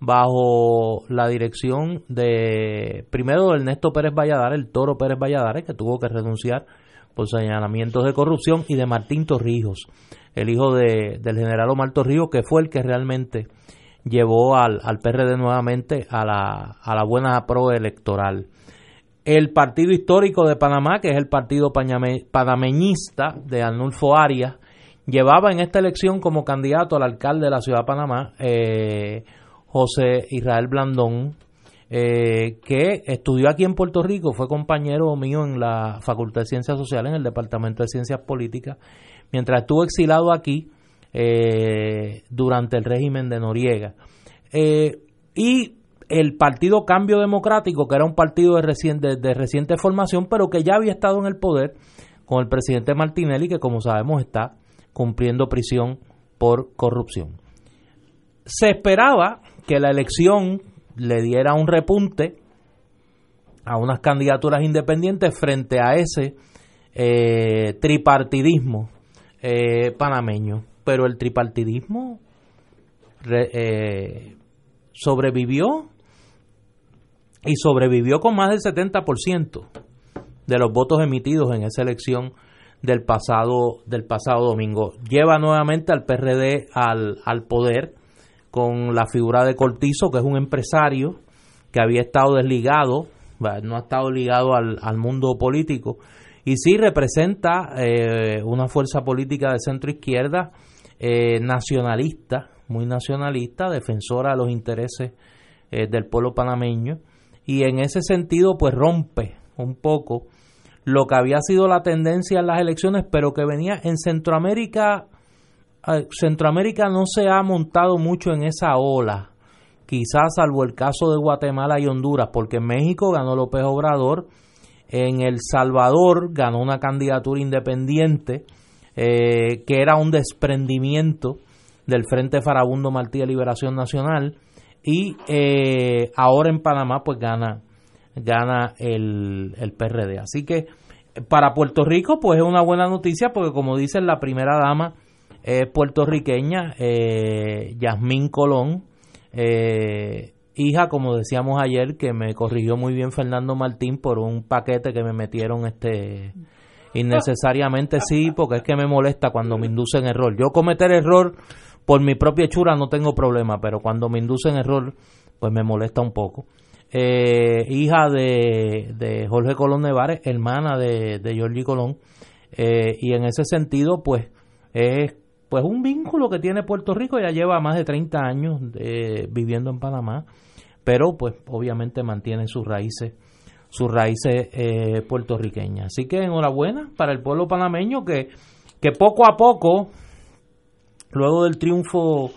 bajo la dirección de primero de Ernesto Pérez Valladares, el Toro Pérez Valladares, que tuvo que renunciar por señalamientos de corrupción, y de Martín Torrijos, el hijo de, del general Omar Torrijos, que fue el que realmente llevó al, al PRD nuevamente a la, a la buena pro electoral. El partido histórico de Panamá, que es el partido panameñista de Arnulfo Arias, llevaba en esta elección como candidato al alcalde de la ciudad de Panamá, eh, José Israel Blandón, eh, que estudió aquí en Puerto Rico, fue compañero mío en la Facultad de Ciencias Sociales, en el Departamento de Ciencias Políticas, mientras estuvo exilado aquí eh, durante el régimen de Noriega. y el Partido Cambio Democrático, que era un partido de de reciente formación, pero que ya había estado en el poder con el presidente Martinelli, que como sabemos está cumpliendo prisión por corrupción. Se esperaba que la elección le diera un repunte a unas candidaturas independientes frente a ese eh, tripartidismo eh, panameño, pero el tripartidismo eh, sobrevivió y sobrevivió con más del 70% de los votos emitidos en esa elección del pasado, del pasado domingo. Lleva nuevamente al PRD al, al poder con la figura de Cortizo, que es un empresario que había estado desligado, no ha estado ligado al, al mundo político, y sí representa eh, una fuerza política de centro izquierda, eh, nacionalista, muy nacionalista, defensora de los intereses eh, del pueblo panameño, y en ese sentido pues rompe un poco lo que había sido la tendencia en las elecciones, pero que venía en Centroamérica. Eh, Centroamérica no se ha montado mucho en esa ola, quizás salvo el caso de Guatemala y Honduras, porque en México ganó López Obrador, en El Salvador ganó una candidatura independiente, eh, que era un desprendimiento del Frente Farabundo Martí de Liberación Nacional, y eh, ahora en Panamá pues gana gana el, el PRD así que para Puerto Rico pues es una buena noticia porque como dice la primera dama es puertorriqueña eh, Yasmín Colón eh, hija como decíamos ayer que me corrigió muy bien Fernando Martín por un paquete que me metieron este innecesariamente. Sí porque es que me molesta cuando me inducen error. Yo cometer error por mi propia hechura no tengo problema, pero cuando me inducen error, pues me molesta un poco. Eh, hija de, de, Jorge Colón Nevares, hermana de, de Colón, eh, y en ese sentido, pues es pues un vínculo que tiene Puerto Rico, ya lleva más de 30 años eh, viviendo en Panamá, pero pues obviamente mantiene sus raíces sus raíces puertorriqueñas. Así que enhorabuena para el pueblo panameño que, que poco a poco luego del triunfo,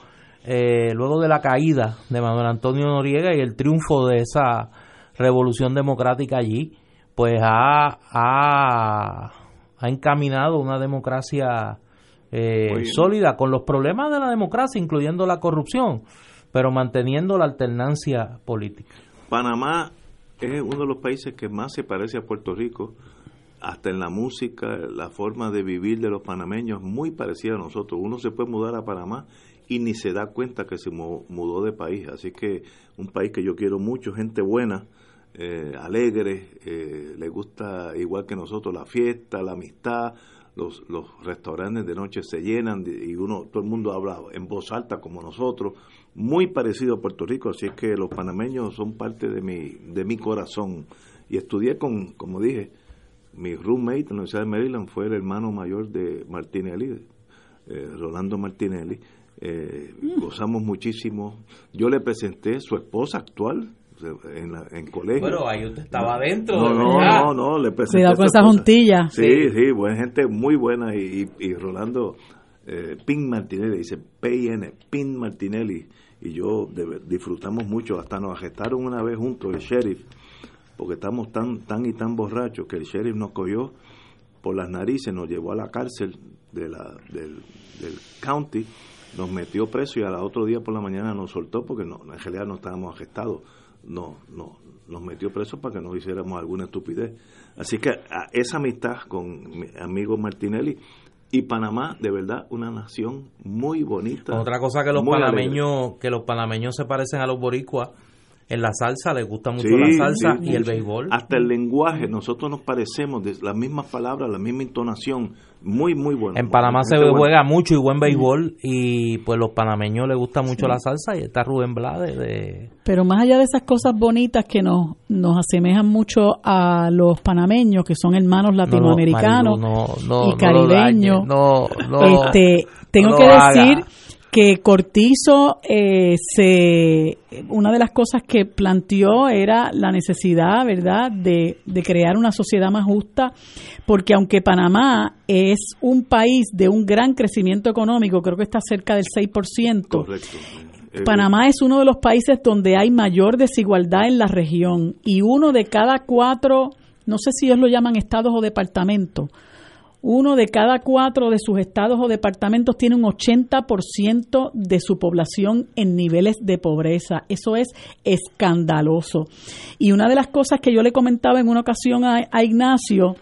eh, luego de la caída de Manuel Antonio Noriega y el triunfo de esa revolución democrática allí, pues ha, ha, encaminado una democracia eh, sólida con los problemas de la democracia, incluyendo la corrupción, pero manteniendo la alternancia política. Panamá es uno de los países que más se parece a Puerto Rico hasta en la música, la forma de vivir de los panameños muy parecida a nosotros. Uno se puede mudar a Panamá y ni se da cuenta que se mudó de país. Así que un país que yo quiero mucho, gente buena, eh, alegre, eh, le gusta igual que nosotros la fiesta, la amistad, los, los restaurantes de noche se llenan y uno todo el mundo habla en voz alta como nosotros, muy parecido a Puerto Rico, así es que los panameños son parte de mi, de mi corazón. Y estudié con, como dije, mi roommate en la Universidad de Maryland fue el hermano mayor de Martinelli, eh, Rolando Martinelli. Eh. Gozamos muchísimo. Yo le presenté su esposa actual en, en colegio. Pero ahí usted estaba adentro. No, no, no, no, le presenté. Cuidado con esa juntilla. Sí, sí, buena gente muy buena. Y, y, Rolando eh, Pin Martinelli, dice PIN, Pin Martinelli. Y yo disfrutamos mucho, hasta nos agestaron una vez juntos el sheriff porque estamos tan, tan y tan borrachos que el sheriff nos cogió por las narices, nos llevó a la cárcel de la, del, county, nos metió preso y al otro día por la mañana nos soltó porque no, en realidad no estábamos arrestados. no, no, nos metió preso para que nos hiciéramos alguna estupidez. Así que a esa amistad con mi amigo Martinelli y Panamá, de verdad, una nación muy bonita. Otra cosa que los panameños, que los panameños se parecen a los boricuas en la salsa, les gusta mucho la salsa y el béisbol. Hasta el lenguaje, nosotros nos parecemos, de las mismas palabras, la misma entonación, muy, muy bueno. En Panamá se juega mucho y buen béisbol y pues los panameños les gusta mucho la salsa y está Rubén Blade de... Pero más allá de esas cosas bonitas que nos, nos asemejan mucho a los panameños, que son hermanos latinoamericanos y caribeños, este, tengo que decir que Cortizo eh, se una de las cosas que planteó era la necesidad, ¿verdad?, de, de, crear una sociedad más justa, porque aunque Panamá es un país de un gran crecimiento económico, creo que está cerca del 6%, Correcto. Eh, Panamá es uno de los países donde hay mayor desigualdad en la región y uno de cada cuatro, no sé si ellos lo llaman estados o departamentos, uno de cada cuatro de sus estados o departamentos tiene un 80% de su población en niveles de pobreza. Eso es escandaloso. Y una de las cosas que yo le comentaba en una ocasión a, a Ignacio,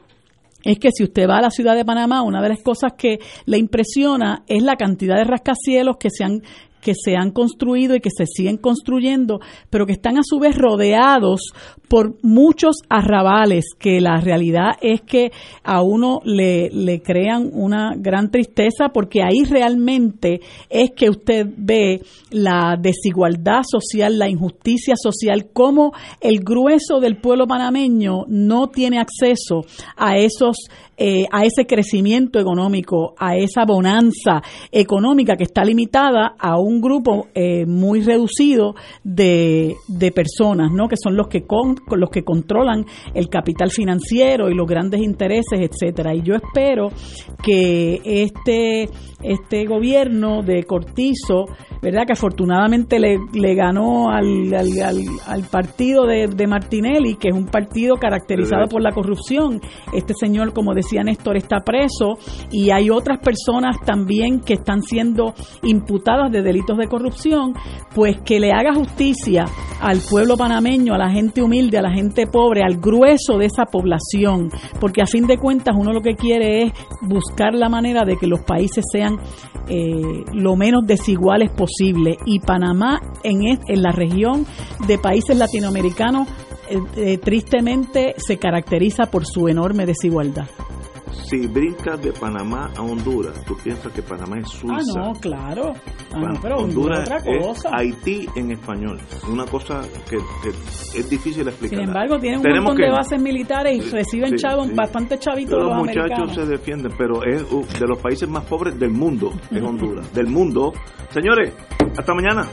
es que si usted va a la ciudad de Panamá, una de las cosas que le impresiona es la cantidad de rascacielos que se han que se han construido y que se siguen construyendo, pero que están a su vez rodeados por muchos arrabales, que la realidad es que a uno le, le crean una gran tristeza porque ahí realmente es que usted ve la desigualdad social, la injusticia social, cómo el grueso del pueblo panameño no tiene acceso a esos eh, a ese crecimiento económico, a esa bonanza económica que está limitada a un grupo eh, muy reducido de, de, personas, ¿no? Que son los que con, los que controlan el capital financiero y los grandes intereses, etcétera. Y yo espero que este este gobierno de Cortizo, ¿verdad? Que afortunadamente le, le ganó al, al, partido de, de, Martinelli, que es un partido caracterizado por la corrupción. Este señor, como decía Néstor, está preso y hay otras personas también que están siendo imputadas de delitos de corrupción, pues que le haga justicia al pueblo panameño, a la gente humilde, a la gente pobre, al grueso de esa población, porque a fin de cuentas uno lo que quiere es buscar la manera de que los países sean eh, lo menos desiguales posible. Y Panamá, en, en la región de países latinoamericanos, eh, eh, tristemente se caracteriza por su enorme desigualdad si brincas de Panamá a Honduras, tú piensas que Panamá es Suiza. Ah, no, claro. Ah, pero Honduras otra cosa. es Haití en español. Una cosa que, es difícil explicar. Sin embargo, tienen un montón de bases militares y reciben chavos, bastante chavitos los, muchachos se defienden, pero es de los países más pobres del mundo, es Honduras. del mundo. Señores, hasta mañana.